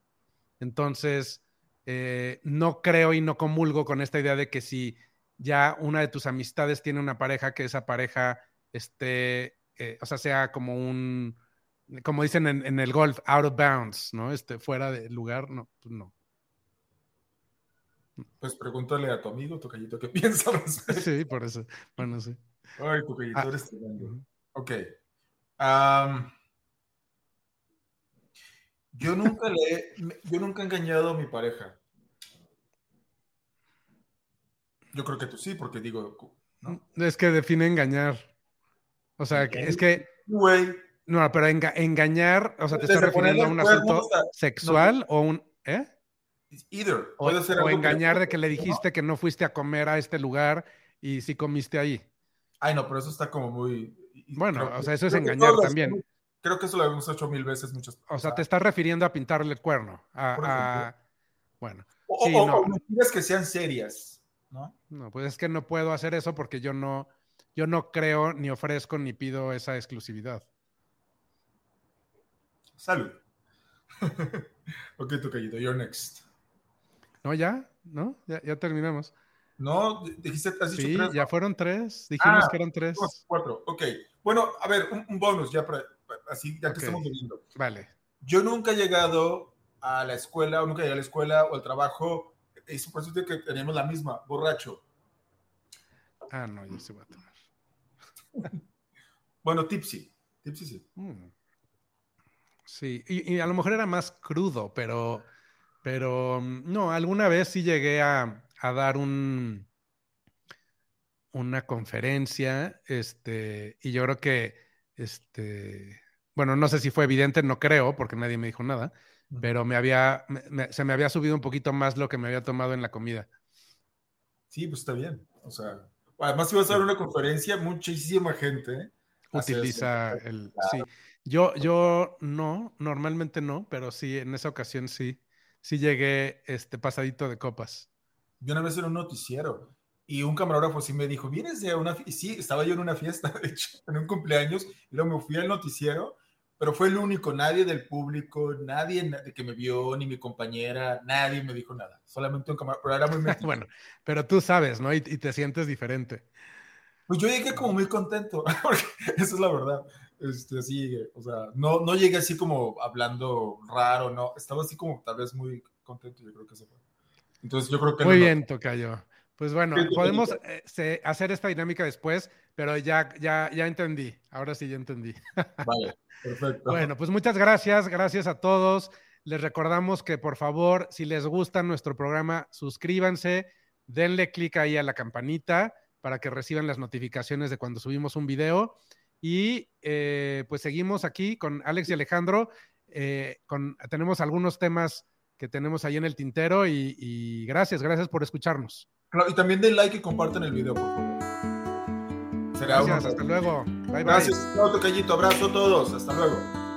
Entonces, eh, no creo y no comulgo con esta idea de que si ya una de tus amistades tiene una pareja, que esa pareja, este, o sea, sea como un como dicen en, el golf, out of bounds, ¿no? Este, fuera de lugar, no, pues no. Pues pregúntale a tu amigo, tu callito, qué piensa Sí, por eso. Bueno, sí. Ay, tu callito, ah. eres tremendo. Ok. Yo nunca le yo nunca he engañado a mi pareja. Yo creo que tú sí, porque digo, ¿no? Es que define engañar. O sea, es que. Güey. No, pero engañar, o sea, te estás refiriendo a un asunto sexual o un. ¿Eh? Either. o, engañar de que le dijiste que no fuiste a comer a este lugar y sí comiste ahí. Ay, no, pero eso está como muy. Bueno, o sea, eso es engañar también. Creo que eso lo hemos hecho mil veces, muchas O sea, te estás refiriendo a pintarle el cuerno. A, Bueno. O, sí, no. que sean serias, ¿no? No, pues es que no puedo hacer eso porque yo no, yo no creo, ni ofrezco, ni pido esa exclusividad. Salud. ok, Tocayito, you're next. No, ya, ¿no? Ya, ya terminamos. No, dijiste, has dicho sí, ya fueron tres. Dijimos ah, que eran tres. Cuatro, ok. Bueno, a ver, un, bonus ya para, así, ya que estamos viviendo. Vale. Yo nunca he llegado a la escuela, o nunca llegué a la escuela o al trabajo, y eso que tenemos la misma, borracho. Ah, no, yo sí voy a tomar. bueno, tipsy. Tipsy sí. Mm. Sí, y, a lo mejor era más crudo, pero, pero mm, no, alguna vez sí llegué a, a dar un, una conferencia, este, y yo creo que, este, bueno, no sé si fue evidente, no creo, porque nadie me dijo nada, pero me había, se me había subido un poquito más lo que me había tomado en la comida. Sí, pues está bien. O sea, además si vas a dar una conferencia, muchísima gente utiliza el, sí. Yo, yo no, normalmente no, pero sí, en esa ocasión sí, sí llegué, este, pasadito de copas yo una vez en un noticiero y un camarógrafo sí me dijo, ¿vienes de una fiesta? Sí, estaba yo en una fiesta, de hecho, en un cumpleaños, y luego me fui al noticiero, pero fue el único, nadie del público, nadie que me vio, ni mi compañera, nadie me dijo nada, solamente un camarógrafo, pero era muy Bueno, pero tú sabes, ¿no? Y, te sientes diferente. Pues yo llegué como muy contento, porque esa es la verdad. Este, así, o sea, no, no llegué así como hablando raro, no, estaba así como tal vez muy contento, yo creo que se fue. Entonces yo creo que... Muy bien, Tocayo. Pues bueno, podemos eh, hacer esta dinámica después, pero ya, ya, ya entendí. Ahora sí ya entendí. Vale, perfecto. Bueno, pues muchas gracias. Gracias a todos. Les recordamos que por favor, si les gusta nuestro programa, suscríbanse, denle clic ahí a la campanita para que reciban las notificaciones de cuando subimos un video. Y eh, pues seguimos aquí con Alex y Alejandro. Eh, con, tenemos algunos temas que tenemos ahí en el tintero y, gracias, gracias por escucharnos. y también den like y compartan el video, por favor. Será gracias, hasta luego. Bye, bye. Gracias, Abrazo a todos. Hasta luego.